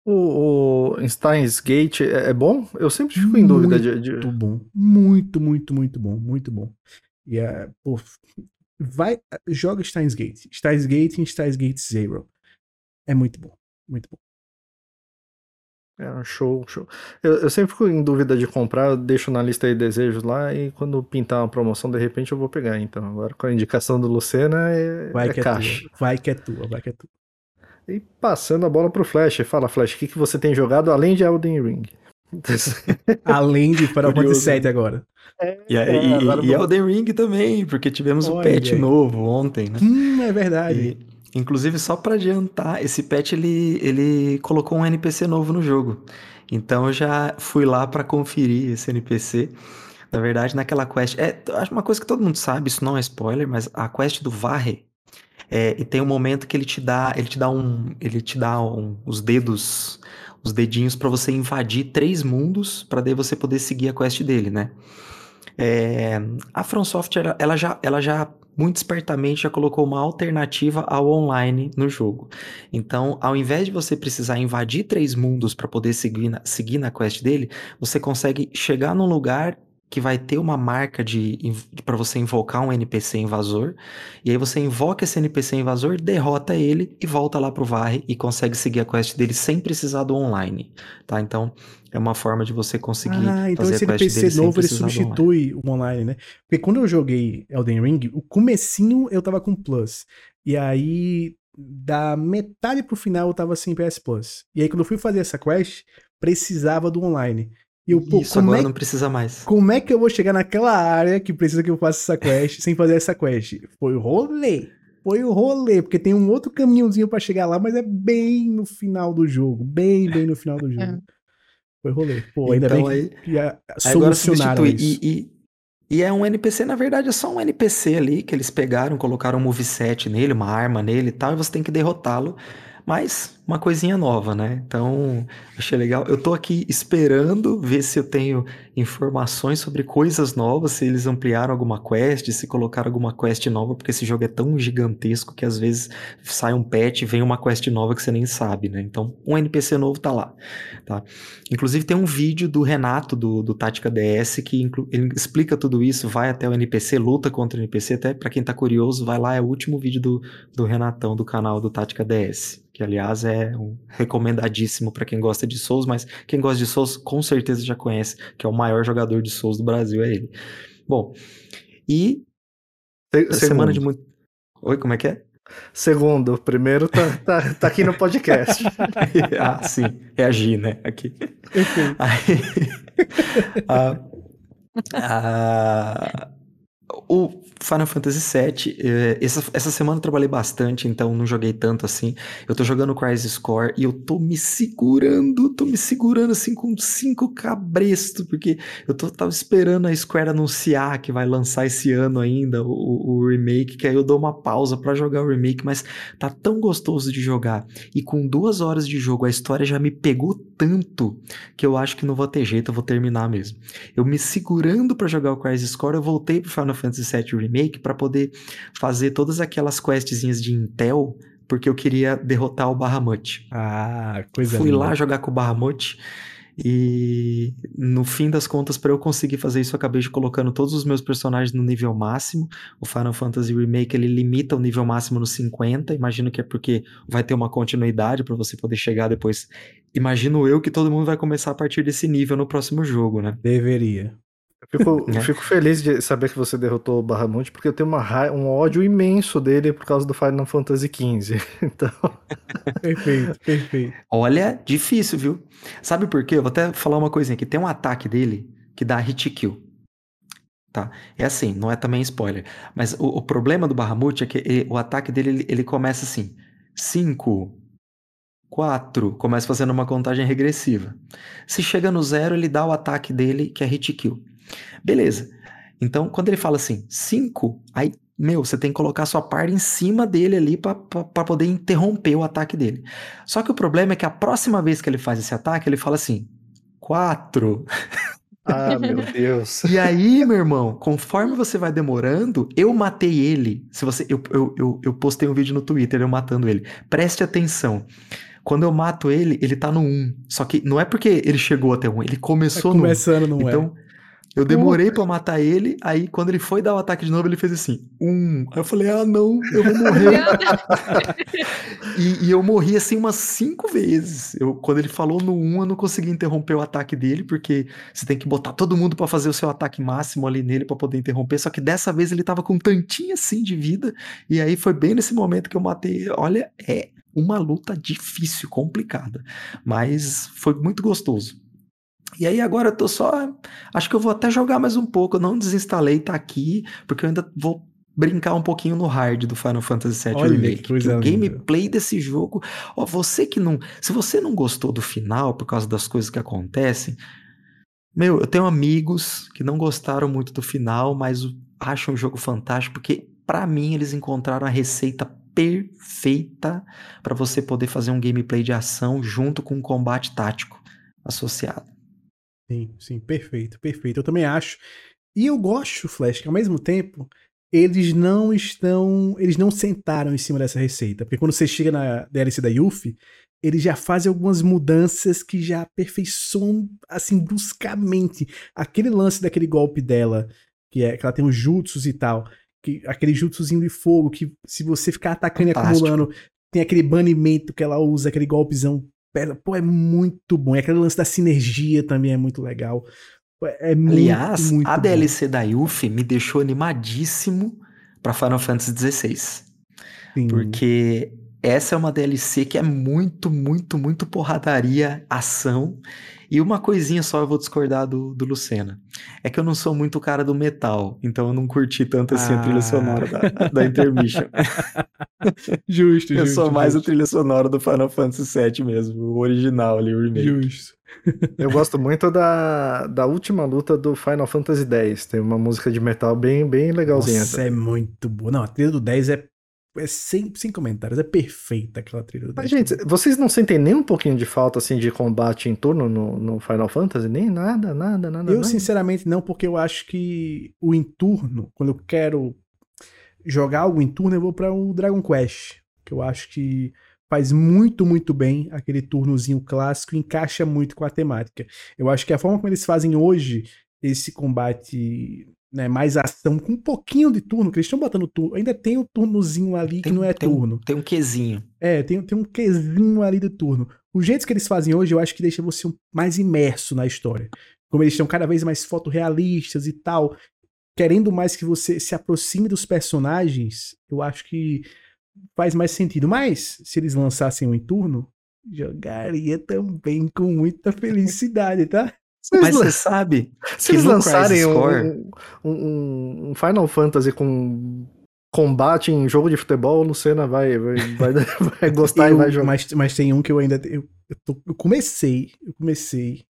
O, o Steins Gate é, é bom? Eu sempre fico em dúvida de. de- Muito bom. Muito, muito, muito bom. Muito bom. E é, pô, vai, joga Steins Gate. Steins Gate e Steins Gate Zero. É muito bom. Muito bom. É um show, show. Eu, eu sempre fico em dúvida de comprar, eu deixo na lista de desejos lá e quando pintar uma promoção, de repente eu vou pegar. Então, agora com a indicação do Lucena é, Vai é que é caixa. tua. Vai que é tua. Vai que é tua. E passando a bola pro Flash. Fala, Flash, o que, que você tem jogado além de Elden Ring? Além de Final Fantasy VII né? agora. E, É, e, agora e vou- Elden Ring também, porque tivemos o Olha patch aí. novo ontem, né? Hum, é verdade. E, inclusive, só pra adiantar, esse patch ele, ele colocou um NPC novo no jogo. Então eu já fui lá pra conferir esse NPC. Na verdade, naquela quest. É, acho uma coisa que todo mundo sabe, isso não é spoiler, mas a quest do Varre. É, e tem um momento que ele te dá, ele te dá um, ele te dá um- os dedos, os dedinhos pra você invadir três mundos pra daí você poder seguir a quest dele, né? É, a From ela já, ela já muito espertamente já colocou uma alternativa ao online no jogo. Então, ao invés de você precisar invadir três mundos para poder seguir na, seguir na quest dele, você consegue chegar num lugar que vai ter uma marca de, para você invocar um NPC invasor, e aí você invoca esse NPC invasor, derrota ele e volta lá pro Varre e consegue seguir a quest dele sem precisar do online, tá? Então, é uma forma de você conseguir Ah, então fazer esse a quest NPC dele sem novo ele do online. substitui o online, né? Porque quando eu joguei Elden Ring, o comecinho eu tava com Plus. E aí, da metade pro final eu tava sem PS Plus. E aí quando eu fui fazer essa quest, precisava do online. E eu, pô, Isso, agora é, não precisa mais. como é que eu vou chegar naquela área que precisa que eu faça essa quest sem fazer essa quest? Foi o rolê. Foi o rolê, porque tem um outro caminhozinho pra chegar lá, mas é bem no final do jogo. Bem, bem no final do jogo. Foi rolê. Pô, ainda Então, bem aí- que, que a- Aí solucionaram substitui. isso. E, e, e é um NPC, na verdade, é só um NPC ali que eles pegaram, colocaram um moveset nele, uma arma nele e tal, e você tem que derrotá-lo. Mas uma coisinha nova, né? Então, achei legal. Eu tô aqui esperando ver se eu tenho informações sobre coisas novas, se eles ampliaram alguma quest, se colocaram alguma quest nova, porque esse jogo é tão gigantesco que às vezes sai um patch e vem uma quest nova que você nem sabe, né? Então, um NPC novo tá lá, tá? Inclusive tem um vídeo do Renato do, do Tática DS que ele explica tudo isso, vai até o NPC, luta contra o NPC, até pra quem tá curioso, vai lá, é o último vídeo do, do Renatão do canal do Tática DS, que aliás é um recomendadíssimo pra quem gosta de Souls, mas quem gosta de Souls com certeza já conhece, que é o maior jogador de Souls do Brasil, é ele. Bom, e Se- semana de muito... Oi, como é que é? Segundo, primeiro tá, tá, tá aqui no podcast. ah, sim, reagir, né? Aqui. Aí, a- a- o Final Fantasy VII, eh, essa, essa semana eu trabalhei bastante, então não joguei tanto assim. Eu tô jogando Crisis Core e eu tô me segurando, tô me segurando assim com cinco cabrestos, porque eu tô, tava esperando a Square anunciar que vai lançar esse ano ainda o, o- remake, que aí eu dou uma pausa pra jogar o remake, mas tá tão gostoso de jogar. E com duas horas de jogo, a história já me pegou tanto que eu acho que não vou ter jeito, eu vou terminar mesmo. Eu me segurando pra jogar o Crisis Core, eu voltei pro Final Fantasy VII Remake pra poder fazer todas aquelas questzinhas de Intel, porque eu queria derrotar o Bahamut. Ah, coisa Fui linda. lá jogar com o Bahamut e no fim das contas, para eu conseguir fazer isso, eu acabei de colocando todos os meus personagens no nível máximo. O Final Fantasy Remake ele limita o nível máximo no 50. Imagino que é porque vai ter uma continuidade para você poder chegar depois. Imagino eu que todo mundo vai começar a partir desse nível no próximo jogo, né? Deveria. Eu fico, Né? fico feliz de saber que você derrotou o Bahamut, porque eu tenho uma ra- um ódio imenso dele por causa do Final Fantasy XV. Então, Perfeito, perfeito. Olha, difícil, viu? Sabe por quê? Eu vou até falar uma coisinha aqui. Tem um ataque dele que dá hit kill. Tá? É assim, não é também spoiler. Mas o, o problema do Bahamut é que ele- o ataque dele ele, ele começa assim: 5, 4, começa fazendo uma contagem regressiva. Se chega no zero, ele dá o ataque dele, que é hit kill. Beleza. Então, quando ele fala assim, 5, aí, meu, você tem que colocar sua par em cima dele ali pra poder interromper o ataque dele. Só que o problema é que a próxima vez que ele faz esse ataque, ele fala assim: 4. ah, meu Deus. E aí, meu irmão, conforme você vai demorando, eu matei ele. Se você, eu, eu, eu, eu postei um vídeo no Twitter eu matando ele. Preste atenção. Quando eu mato ele, ele tá no 1. Só que não é porque ele chegou até 1, ele Tá começou no 1. começando, não é? Eu demorei pra matar ele, aí quando ele foi dar o ataque de novo, ele fez assim, um. Aí eu falei, ah, não, eu vou morrer. e, e eu morri assim umas cinco vezes. Eu, quando ele falou no um, eu não consegui interromper o ataque dele, porque você tem que botar todo mundo pra fazer o seu ataque máximo ali nele pra poder interromper. Só que dessa vez ele tava com um tantinho assim de vida, e aí foi bem nesse momento que eu matei. Olha, é uma luta difícil, complicada, mas foi muito gostoso. E aí agora eu tô só. Acho que eu vou até jogar mais um pouco. Eu não desinstalei, tá aqui, porque eu ainda vou brincar um pouquinho no hard do Final Fantasy VII Olha, Remake. coisa o gameplay desse jogo. Ó, você que não. Se você não gostou do final por causa das coisas que acontecem. Meu, eu tenho amigos que não gostaram muito do final, mas acham o jogo fantástico, porque pra mim eles encontraram a receita perfeita pra você poder fazer um gameplay de ação junto com um combate tático associado. Sim, sim, perfeito, perfeito. Eu também acho. E eu gosto, Flash, que ao mesmo tempo eles não estão. Eles não sentaram em cima dessa receita. Porque quando você chega na DLC da Yuffie, eles já fazem algumas mudanças que já aperfeiçoam, assim, bruscamente. Aquele lance daquele golpe dela, que é que ela tem os jutsus e tal. Que, aquele jutsuzinho de fogo, que se você ficar atacando Fantástico. e acumulando, tem aquele banimento que ela usa, aquele golpezão. Pô, é muito bom. E aquele lance da sinergia também é muito legal. É muito, Aliás, muito a bom. DLC da Yuffie me deixou animadíssimo pra Final Fantasy XVI. Sim. Porque essa é uma DLC que é muito, muito, muito porradaria, ação. E uma coisinha só eu vou discordar do, do Lucena. É que eu não sou muito o cara do metal, então eu não curti tanto assim a trilha Ah. sonora da, da Intermission. Justo, eu justo. sou mais a justo, trilha sonora do Final Fantasy VII mesmo, o original ali, o remake. Justo. Eu gosto muito da, da última luta do Final Fantasy X. Tem uma música de metal bem, bem legalzinha. Nossa, é muito boa. Não, a trilha do 10 é, é sem, sem comentários. É perfeita aquela trilha do 10. Mas, gente, vocês não sentem nem um pouquinho de falta assim de combate em turno no, no Final Fantasy? Nem nada, nada, nada. Eu, nada. sinceramente, não, porque eu acho que o em turno, quando eu quero jogar algo em turno, eu vou para o Dragon Quest. Que eu acho que faz muito, muito bem aquele turnozinho clássico, encaixa muito com a temática. Eu acho que a forma como eles fazem hoje esse combate né, mais ação, com um pouquinho de turno, que eles estão botando turno, ainda tem um turnozinho ali que Tem- não é tem turno. Tem um quezinho. É, tem, tem um quesinho ali do turno. O jeito que eles fazem hoje, eu acho que deixa você mais imerso na história. Como eles estão cada vez mais fotorrealistas e tal, querendo mais que você se aproxime dos personagens, eu acho que faz mais sentido. Mas, se eles lançassem um em turno, jogaria também com muita felicidade, tá? Vocês Mas lan- você sabe Se eles lançarem um, um, um- Final Fantasy com combate em jogo de futebol, o Lucena vai, vai, vai, vai gostar Eu- e vai jogar. Mas, mas tem um que eu ainda. Eu, eu, tô- eu comecei, eu comecei.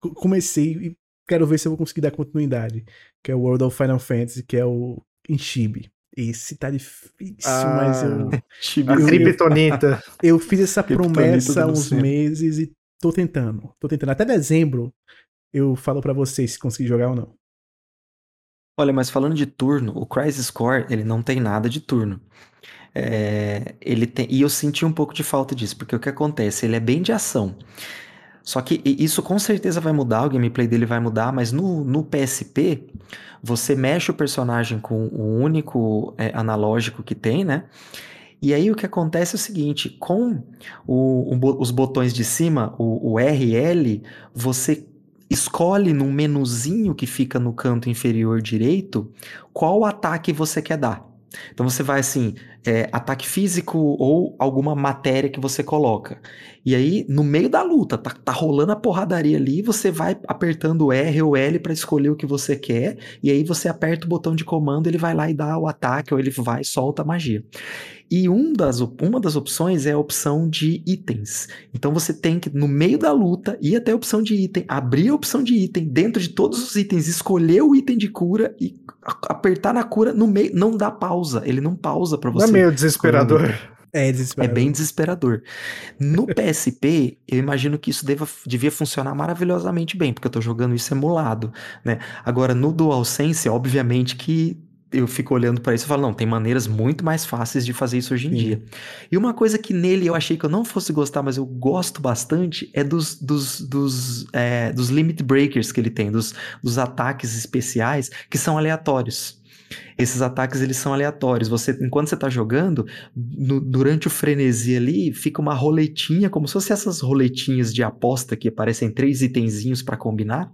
co- Comecei e quero ver se eu vou conseguir dar continuidade. Que é o World of Final Fantasy, que é o Inshibi. Esse tá difícil, Ah. mas eu, A eu- Kryptonita. eu fiz essa promessa há uns meses e tô tentando. Tô tentando. Até dezembro eu falo pra vocês se conseguir jogar ou não. Olha, mas falando de turno, o Crisis Core, ele não tem nada de turno. É, ele tem, e eu senti um pouco de falta disso, porque o que acontece? Ele é bem de ação. Só que isso com certeza vai mudar, o gameplay dele vai mudar, mas no, no PSP, você mexe o personagem com o único é, analógico que tem, né? E aí o que acontece é o seguinte, com o- o os botões de cima, o, o R e L, você escolhe num menuzinho que fica no canto inferior direito qual ataque você quer dar. Então você vai assim, é, ataque físico ou alguma matéria que você coloca. E aí, no meio da luta, tá, tá rolando a porradaria ali, você vai apertando R ou L para escolher o que você quer, e aí você aperta o botão de comando, ele vai lá e dá o ataque, ou ele vai e solta a magia. E um das, uma das opções é a opção de itens. Então você tem que, no meio da luta, ir até a opção de item, abrir a opção de item, dentro de todos os itens, escolher o item de cura e apertar na cura no meio. Não dá pausa, ele não pausa Não você. É meio desesperador. É É desesperador. bem desesperador. No PSP, eu imagino que isso deva, devia funcionar maravilhosamente bem, porque eu tô jogando isso emulado, né? Agora, no DualSense, obviamente que eu fico olhando para isso e falo, não, tem maneiras muito mais fáceis de fazer isso hoje em Sim. dia. E uma coisa que nele eu achei que eu não fosse gostar, mas eu gosto bastante, é dos, dos, dos, é, dos limit breakers que ele tem, dos, dos ataques especiais que são aleatórios. Esses ataques eles são aleatórios. Você, enquanto você tá jogando, no- durante o frenesi ali, fica uma roletinha, como se fosse essas roletinhas de aposta que aparecem três itenzinhos para combinar.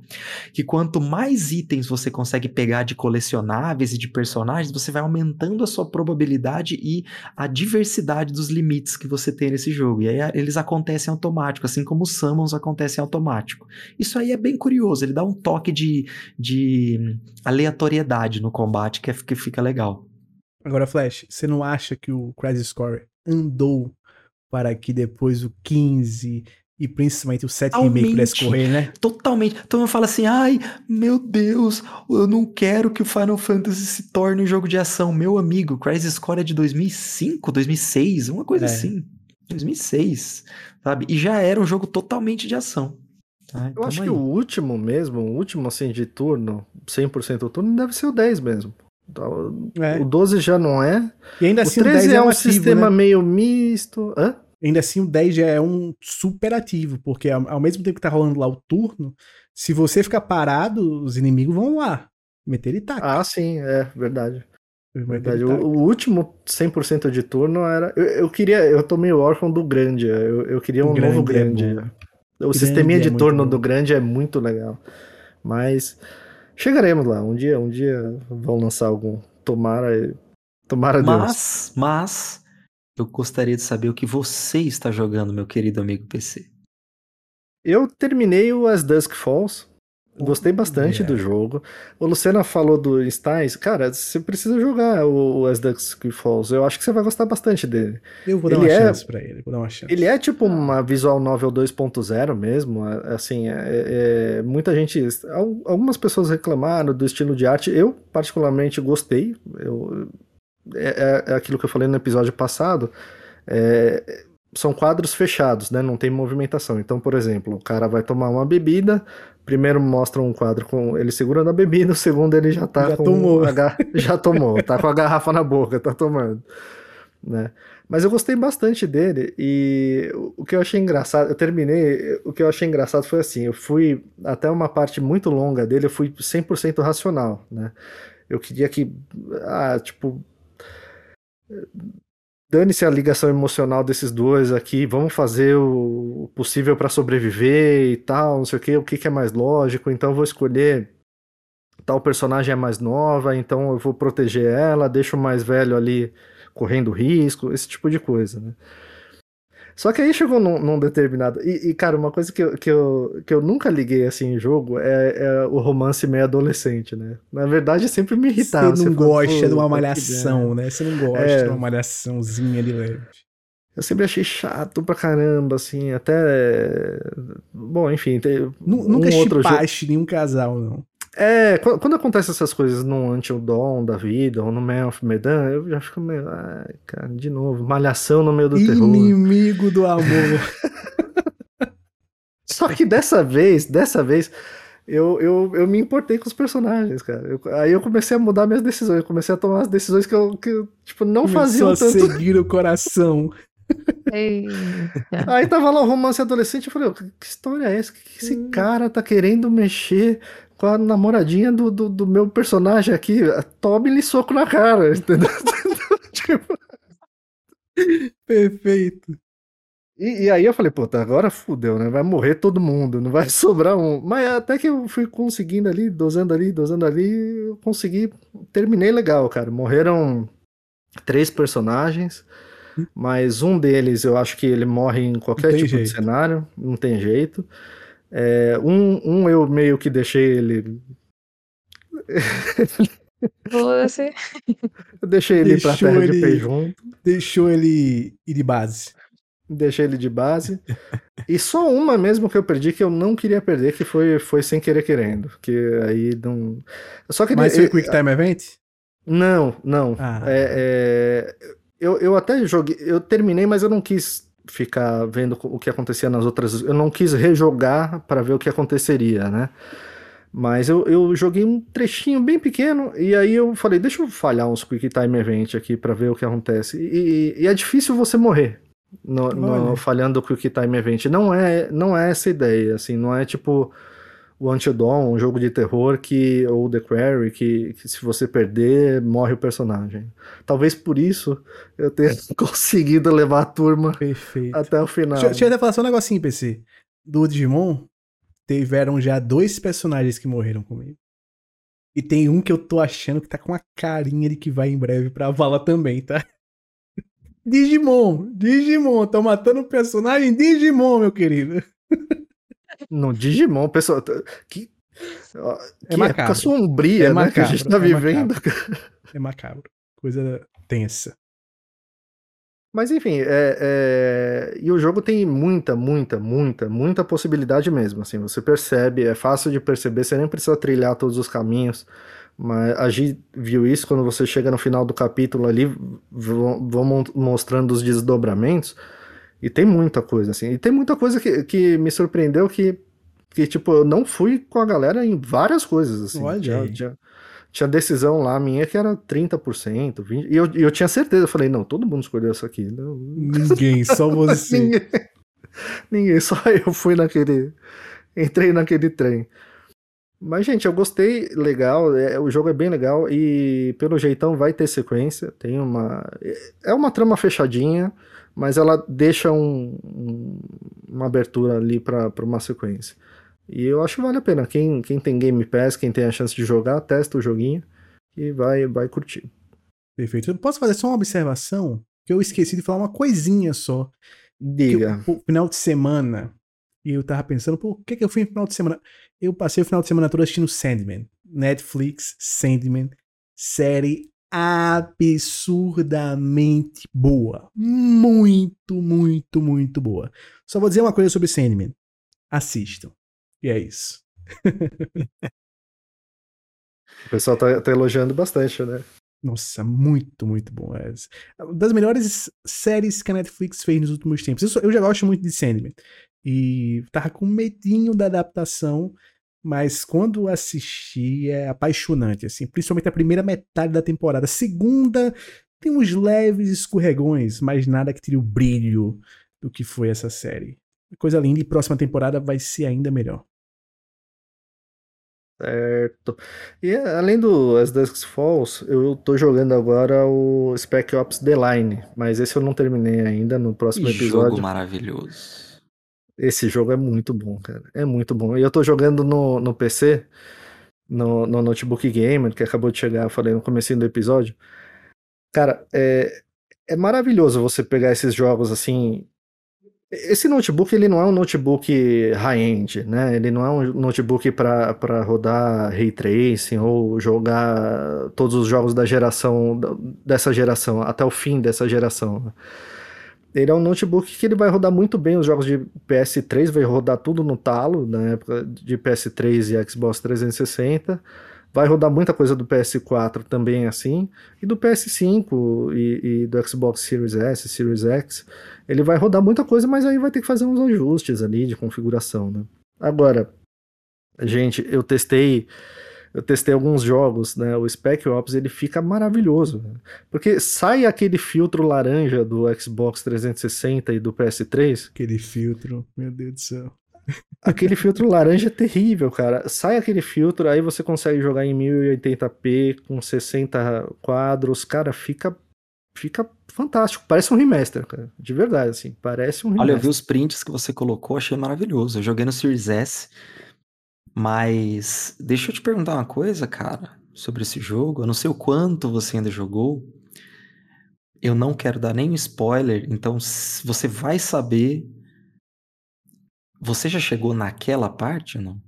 Que quanto mais itens você consegue pegar de colecionáveis e de personagens, você vai aumentando a sua probabilidade e a diversidade dos limites que você tem nesse jogo. E aí eles acontecem automático, assim como os summons acontecem automático. Isso aí é bem curioso, ele dá um toque de, de aleatoriedade no combate que, é- que fica legal. Agora, Flash, você não acha que o Crisis Core andou para que depois o 15 e principalmente o 7 remake Aumente. pudesse correr, né? Totalmente. Então eu falo assim, ai, meu Deus, eu não quero que o Final Fantasy se torne um jogo de ação. Meu amigo, Crisis Core é de 2005, 2006, uma coisa É. assim. 2006, sabe? E já era um jogo totalmente de ação. Tá? Eu Tamo acho aí. que o último mesmo, o último assim de turno, 100% turno, deve ser o 10 mesmo. Então, É. O 12 já não é. E ainda O assim o 13 10 é um ativo, sistema né? meio misto. Hã? Ainda assim o 10 já é um super ativo, porque ao, mesmo tempo que tá rolando lá o turno, se você ficar parado, os inimigos vão lá. Meter ele taca. Ah, sim, é verdade. Verdade. O, o último 100% de turno era. Eu, eu queria. Eu tô meio órfão do grande. Eu, eu queria um O novo grande é grande. o Grande sisteminha é de turno bom. do grande é muito legal. Mas chegaremos lá. Um dia, um dia vão lançar algum. Tomara. Tomara Deus. Mas, mas, eu gostaria de saber o que você está jogando, meu querido amigo PC. Eu terminei o As Dusk Falls. Gostei bastante Yeah. do jogo. O Luciana falou do Styles. Cara, você precisa jogar o, o As Dusk Falls. Eu acho que você vai gostar bastante dele. Eu vou dar Ele uma é- chance pra ele, vou dar uma chance. Ele é tipo uma visual novel 2.0 mesmo, é- assim, é- é- muita gente, al- algumas pessoas reclamaram do estilo de arte, eu particularmente gostei, eu, é, é- é aquilo que eu falei no episódio passado, é, são quadros fechados, né, não tem movimentação, então, por exemplo, o cara vai tomar uma bebida, primeiro mostra um quadro com ele segurando a bebida, o segundo ele já tá Já com tomou. a ga- já tomou, tá com a garrafa na boca, tá tomando, né. Mas eu gostei bastante dele e o- o que eu achei engraçado, eu terminei, o que eu achei engraçado foi assim, eu fui até uma parte muito longa dele, eu fui 100% racional, né? Eu queria que, ah, tipo, dane-se a ligação emocional desses dois aqui, vamos fazer o possível para sobreviver e tal, não sei o que, o que é mais lógico, então vou escolher tal personagem é mais nova, então eu vou proteger ela, deixo o mais velho ali correndo risco, esse tipo de coisa, né? Só que aí chegou num, num determinado. E, e, cara, uma coisa que eu, que, eu, que eu nunca liguei assim em jogo é, é o romance meio adolescente, né? Na verdade, sempre me irritava. Você não fala, gosta de uma "Puta, que malhação, né? Você não gosta É. de uma malhaçãozinha de leve. Eu sempre achei chato pra caramba, assim, até. Bom, enfim, tem Nu- um Nunca jogo. chipaste nenhum casal, não. É, quando, quando acontece essas coisas no Until Dawn da vida, ou no Man of Medan, eu já fico meio. Ai, cara, de novo, malhação no meio do terror. Inimigo do amor. Só que dessa vez, dessa vez, eu, eu, eu me importei com os personagens, cara. Eu- aí eu comecei a mudar minhas decisões, eu comecei a tomar as decisões que eu, que tipo, não Começou faziam a tanto. seguir o coração. Eita. Aí tava lá o romance adolescente, eu falei, "Ô, que história é essa? Que, que esse cara tá querendo mexer com a namoradinha do, do, do meu personagem aqui? Tome-lhe soco na cara, entendeu? Tipo, Perfeito. E, e aí eu falei, puta, agora fudeu, né? Vai morrer todo mundo, não vai sobrar um. Mas até que eu fui conseguindo ali, dosando ali, dosando ali, eu consegui. Terminei legal, cara. Morreram três personagens, mas um deles eu acho que ele morre em qualquer tipo de jeito. cenário, não tem jeito. É, um, um eu meio que deixei ele. Você. Eu deixei ele pra Deixou terra de ele- pé junto. Deixou ele ir de base. Deixei ele de base. e só uma mesmo que eu perdi que eu não queria perder, que foi, foi sem querer querendo. Que aí não. Só que Mas foi Quick Time Event? Não, não. Ah. É, é, eu, eu até joguei. Eu terminei, mas eu não quis ficar vendo o que acontecia nas outras. Eu não quis rejogar para ver o que aconteceria, né? Mas eu, eu joguei um trechinho bem pequeno e aí eu falei, deixa eu falhar uns Quick Time Event aqui para ver o que acontece. E, e é difícil você morrer no, no- falhando o Quick Time Event. Não é, não é essa ideia, assim, não é tipo o Until Dawn, um jogo de terror que ou The Quarry que, que se você perder morre o personagem. Talvez por isso eu tenha conseguido levar a turma Perfeito. até o final. Deixa, deixa eu até falar só um negocinho, PC. Do Digimon, tiveram já dois personagens que morreram comigo. E tem um que eu tô achando que tá com a carinha de que vai em breve pra vala também, tá? Digimon, Digimon, tô matando um personagem Digimon, meu querido. No Digimon, pessoal, que, ó, que macabro. época sombria É né, que a gente tá macabro, é vivendo. É macabro. Coisa tensa. Mas enfim, é, é, e o jogo tem muita, muita, muita, muita possibilidade mesmo. Assim, você percebe, é fácil de perceber, você nem precisa trilhar todos os caminhos. Mas a Gi viu isso quando você chega no final do capítulo ali, vão, mostrando os desdobramentos. E tem muita coisa, assim. E tem muita coisa que, que me surpreendeu que, que, tipo, eu não fui com a galera em várias coisas, assim. Olha Tinha- decisão lá minha que era 30%, 20%. E eu, e eu tinha certeza, eu falei, não, todo mundo escolheu isso aqui. Não, Ninguém, só você. ninguém, ninguém, só eu fui naquele. Entrei naquele trem. Mas, gente, eu gostei, legal. é, o jogo é bem legal e, pelo jeitão, vai ter sequência. Tem uma. É uma trama fechadinha, mas ela deixa um- um- uma abertura ali para uma sequência. E eu acho que vale a pena. Quem, quem tem Game Pass, quem tem a chance de jogar, testa o joguinho e vai, vai curtir. Perfeito. Eu posso fazer só uma observação? Que eu esqueci de falar uma coisinha só. Que Diga. o, o final de semana E eu tava pensando, o que que eu fui no final de semana? Eu passei o final de semana todo assistindo Sandman. Netflix, Sandman. Série absurdamente boa. Muito, muito, muito boa. Só vou dizer uma coisa sobre Sandman. Assistam. E é isso. o pessoal tá, tá, elogiando bastante, né? Nossa, muito, muito bom. É das melhores séries que a Netflix fez nos últimos tempos. Eu, eu já gosto muito de Sandman. E tava com medinho da adaptação, mas quando assisti é apaixonante, assim, principalmente a primeira metade da temporada. A segunda tem uns leves escorregões, mas nada que tire o brilho do que foi essa série. Coisa linda e próxima temporada vai ser ainda melhor. Certo. E além do As Dusk Falls, eu tô jogando agora o Spec Ops The Line, mas esse eu não terminei ainda no próximo que episódio. Jogo maravilhoso. Esse jogo é muito bom, cara. É muito bom. E eu tô jogando no, no PC, no, no Notebook Gamer, que acabou de chegar, eu falei no começo do episódio. Cara, é, é maravilhoso você pegar esses jogos assim. Esse notebook ele não é um notebook high-end, né? Ele não é um notebook para rodar ray tracing ou jogar todos os jogos da geração dessa geração até o fim dessa geração. Ele é um notebook que ele vai rodar muito bem os jogos de PS3, vai rodar tudo no talo, na época de PS3 e Xbox 360. Vai rodar muita coisa do PS4 também assim, e do PS5 e, e, do Xbox Series S, Series X. Ele vai rodar muita coisa, mas aí vai ter que fazer uns ajustes ali de configuração, né? Agora, gente, eu testei eu testei alguns jogos, né? O Spec Ops ele fica maravilhoso, né? porque sai aquele filtro laranja do Xbox 360 e do PS3. Aquele filtro, meu Deus do céu. Aquele filtro laranja é terrível, cara. Sai aquele filtro, aí você consegue jogar em 1080p com 60 quadros, cara, fica fica fantástico. Parece um remaster, cara. De verdade, assim. Parece um remaster. Olha, eu vi os prints que você colocou, achei maravilhoso. Eu joguei no Series S. Mas deixa eu te perguntar uma coisa, cara, sobre esse jogo. Eu não sei o quanto você ainda jogou. Eu não quero dar nenhum spoiler, então você vai saber. Você já chegou naquela parte ou não?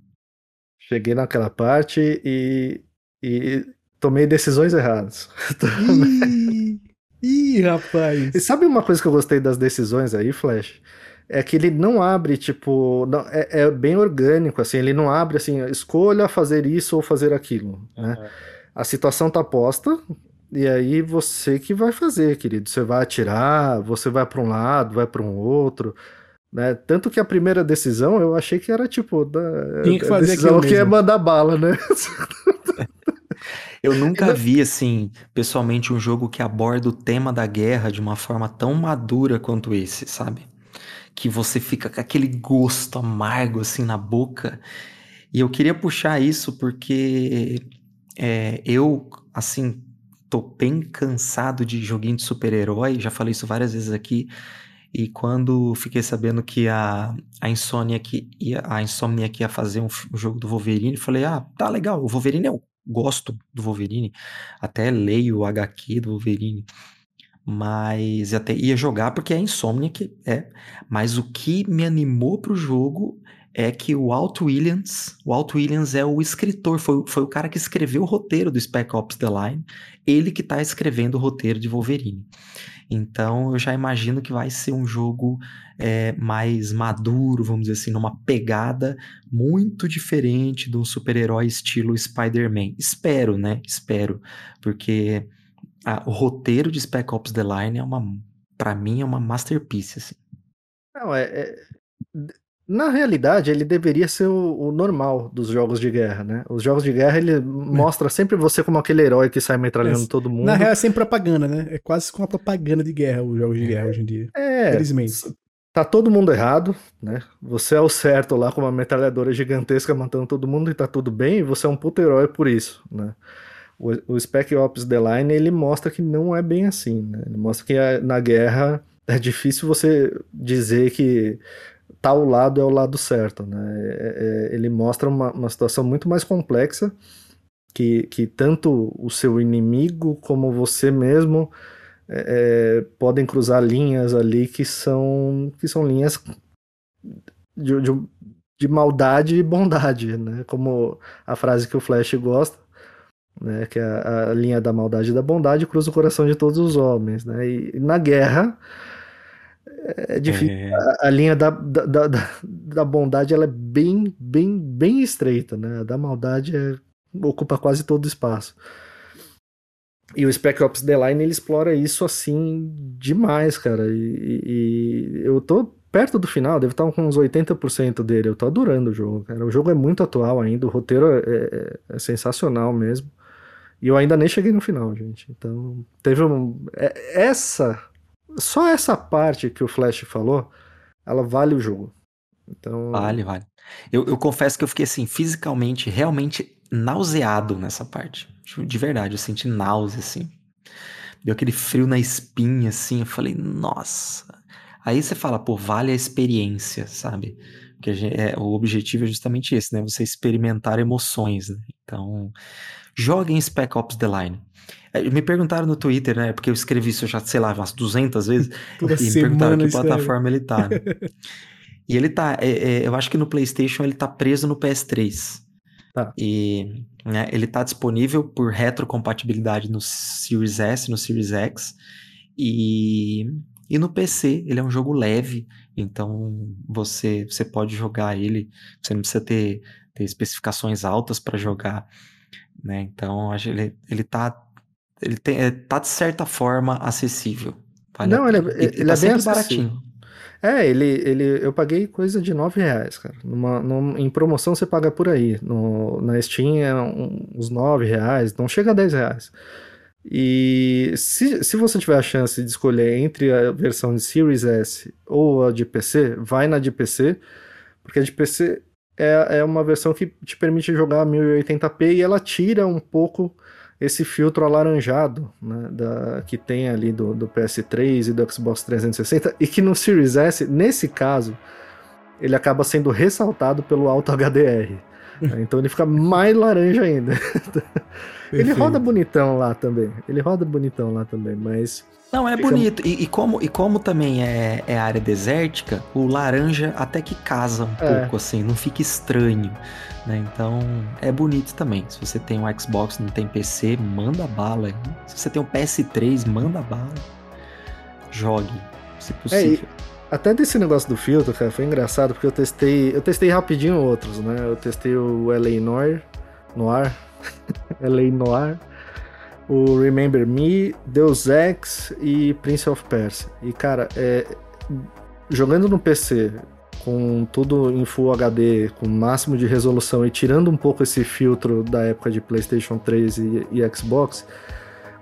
Cheguei naquela parte e, e tomei decisões erradas. Ih, ih, rapaz! E sabe uma coisa que eu gostei das decisões aí, Flash? É que ele não abre, tipo, não, é, é, bem orgânico, assim, ele não abre assim, escolha fazer isso ou fazer aquilo, uhum. né? A situação tá posta, e aí você que vai fazer, querido. Você vai atirar, você vai para um lado, vai para um outro, né? Tanto que a primeira decisão eu achei que era tipo da Tinha que fazer decisão que ia mandar bala, né? Eu nunca vi, assim, pessoalmente, um jogo que aborda o tema da guerra de uma forma tão madura quanto esse, sabe? Que você fica com aquele gosto amargo assim na boca. E eu queria puxar isso porque é, eu, assim, tô bem cansado de joguinho de super-herói, já falei isso várias vezes aqui. E quando fiquei sabendo que a, a Insomnia que ia, a Insomnia que ia fazer um, um, jogo do Wolverine, falei: "Ah, tá legal, o Wolverine eu gosto do Wolverine, até leio o HQ do Wolverine". Mas até ia jogar porque é insônia que é. Mas o que me animou pro jogo é que o Walt Williams, o Walt Williams é o escritor, foi, foi o cara que escreveu o roteiro do Spec Ops The Line, ele que tá escrevendo o roteiro de Wolverine. Então eu já imagino que vai ser um jogo é, mais maduro, vamos dizer assim, numa pegada muito diferente de um super-herói estilo Spider-Man. Espero, né? Espero, porque ah, o roteiro de Spec Ops The Line é uma, para mim, é uma masterpiece, assim. Não, é, é, na realidade, ele deveria ser o, o, normal dos jogos de guerra, né? Os jogos de guerra, ele é. mostra sempre você como aquele herói que sai metralhando todo mundo. Na real, é sem propaganda, né? É quase com uma propaganda de guerra, os jogos de guerra hoje em dia. É. Felizmente. Tá todo mundo errado, né? Você é o certo lá com uma metralhadora gigantesca matando todo mundo e tá tudo bem, e você é um puto herói por isso, né? O, o Spec Ops The Line ele mostra que não é bem assim, né? Ele mostra que a, na guerra é difícil você dizer que tal lado é o lado certo, né? É, é, ele mostra uma, uma situação muito mais complexa que, que tanto o seu inimigo como você mesmo é, é podem cruzar linhas ali que são que são linhas de, de, de maldade e bondade, né? Como a frase que o Flash gosta, né? Que é a, a linha da maldade e da bondade cruza o coração de todos os homens, né? E, e na guerra é difícil. É. A, a, linha da, da, da, da, bondade ela é bem, bem, bem estreita, né? A da maldade é, ocupa quase todo o espaço. E o Spec Ops The Line ele explora isso assim demais, cara. E, e, eu tô perto do final, deve estar com uns 80% dele. Eu tô adorando o jogo, cara. O jogo é muito atual ainda, o roteiro é, é, é sensacional mesmo. E eu ainda nem cheguei no final, gente. Então, teve um. É, essa. Só essa parte que o Flash falou, ela vale o jogo. Então. Vale, vale. Eu, eu confesso que eu fiquei assim, fisicamente, realmente nauseado nessa parte. De verdade, eu senti náusea, assim. Deu aquele frio na espinha, assim. Eu falei, nossa. Aí você fala, pô, vale a experiência, sabe? Porque gente, é, o objetivo é justamente esse, né? Você experimentar emoções, né? Então, Joguem Spec Ops The Line. É, me perguntaram no Twitter, né? Porque eu escrevi isso já, sei lá, umas 200 vezes. Toda e me perguntaram que plataforma ele tá. Né? e ele tá, é, é, eu acho que no PlayStation ele tá preso no PS3. Tá. E né, ele tá disponível por retrocompatibilidade no Series S, no Series X. E, e no PC ele é um jogo leve, então você, você pode jogar ele, você não precisa ter, ter especificações altas para jogar né? Então, acho ele, ele tá ele tem, é, tá de certa forma acessível. Vale Não, ele, é, ele, tá é bem baratinho. É, ele, ele, eu paguei coisa de 9 reais, cara. Numa, numa, em promoção você paga por aí. No, na Steam é uns 9 reais, não chega a 10 reais. E se, se você tiver a chance de escolher entre a versão de Series S ou a de PC, vai na de PC, porque a de PC é, é uma versão que te permite jogar 1080p e ela tira um pouco esse filtro alaranjado né, da, que tem ali do, do PS3 e do Xbox 360 e que no Series S, nesse caso, ele acaba sendo ressaltado pelo alto HDR. Né, então ele fica mais laranja ainda. ele roda bonitão lá também. Ele roda bonitão lá também, mas não, é bonito. E, e, como, e como também é, é área desértica, o laranja até que casa um é. pouco, assim, não fica estranho. Né? Então, é bonito também. Se você tem um Xbox não tem PC, manda bala. Se você tem um PS3, manda bala. Jogue, se possível. É, até desse negócio do filtro, cara, foi engraçado, porque eu testei. Eu testei rapidinho outros, né? Eu testei o LA Noir, Noir. LA Noir o Remember Me, Deus Ex e Prince of Persia. E cara, é, jogando no PC com tudo em Full HD, com máximo de resolução e tirando um pouco esse filtro da época de PlayStation 3 e, e Xbox,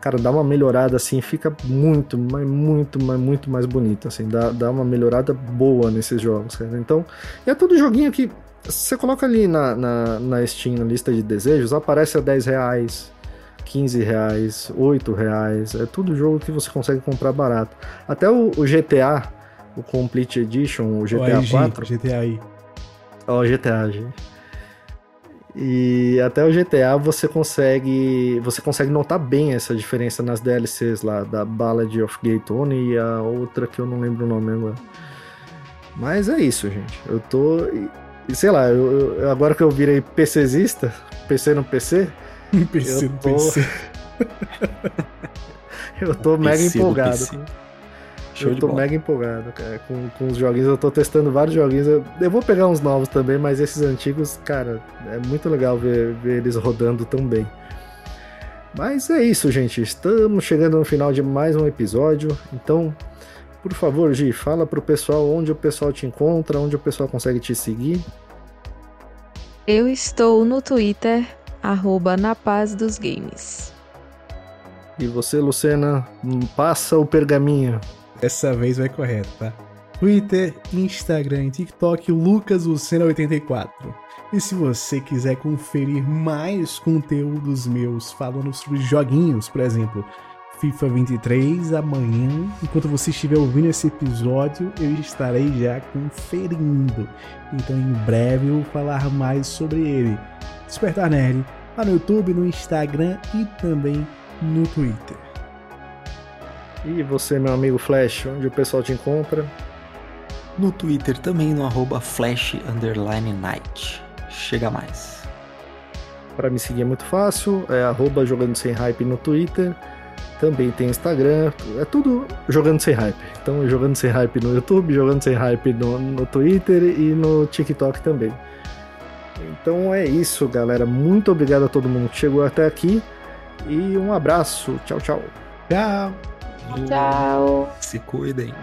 cara, dá uma melhorada assim, fica muito, mas muito, mas muito mais bonito, assim, dá, dá uma melhorada boa nesses jogos, cara. Então, é tudo joguinho que você coloca ali na, na, na Steam, na lista de desejos, aparece a 10 reais, 15 reais, 8 reais. É tudo jogo que você consegue comprar barato. Até o, o GTA, o Complete Edition, o GTA o 4. GTA aí. Ó, o GTA, gente. E até o GTA você consegue você consegue notar bem essa diferença nas DLCs lá da Ballad of Gay Tony e a outra que eu não lembro o nome agora. Mas é isso, gente. Eu tô sei lá, eu, eu, agora que eu virei PCzista, PC no PC, PC eu tô... PC. eu tô mega empolgado. eu tô mega empolgado, cara, com, com os joguinhos. Eu tô testando vários joguinhos. Eu, eu, vou pegar uns novos também, mas esses antigos, cara, é muito legal ver, ver eles rodando tão bem. Mas é isso, gente. Estamos chegando no final de mais um episódio. Então, por favor, Gi, fala pro pessoal onde o pessoal te encontra, onde o pessoal consegue te seguir. Eu estou no Twitter arroba na paz dos games. E você, Lucena, passa o pergaminho. Dessa vez vai correto, tá? Twitter, Instagram e TikTok, Lucas Lucena84. E se você quiser conferir mais conteúdos meus falando sobre joguinhos, por exemplo, FIFA 23, amanhã, enquanto você estiver ouvindo esse episódio, eu estarei já conferindo. Então em breve eu vou falar mais sobre ele. Despertar Nerd, lá no YouTube, no Instagram e também no Twitter. E você, meu amigo Flash, onde o pessoal te encontra? No Twitter também no arroba flash underline night. Chega mais. Para me seguir é muito fácil, é arroba jogando sem hype no Twitter. Também tem Instagram, é tudo jogando sem hype. Então, jogando sem hype no YouTube, jogando sem hype no, no Twitter e no TikTok também. Então é isso, galera. Muito obrigado a todo mundo que chegou até aqui. E um abraço. Tchau, tchau. Tchau. Tchau. Se cuidem.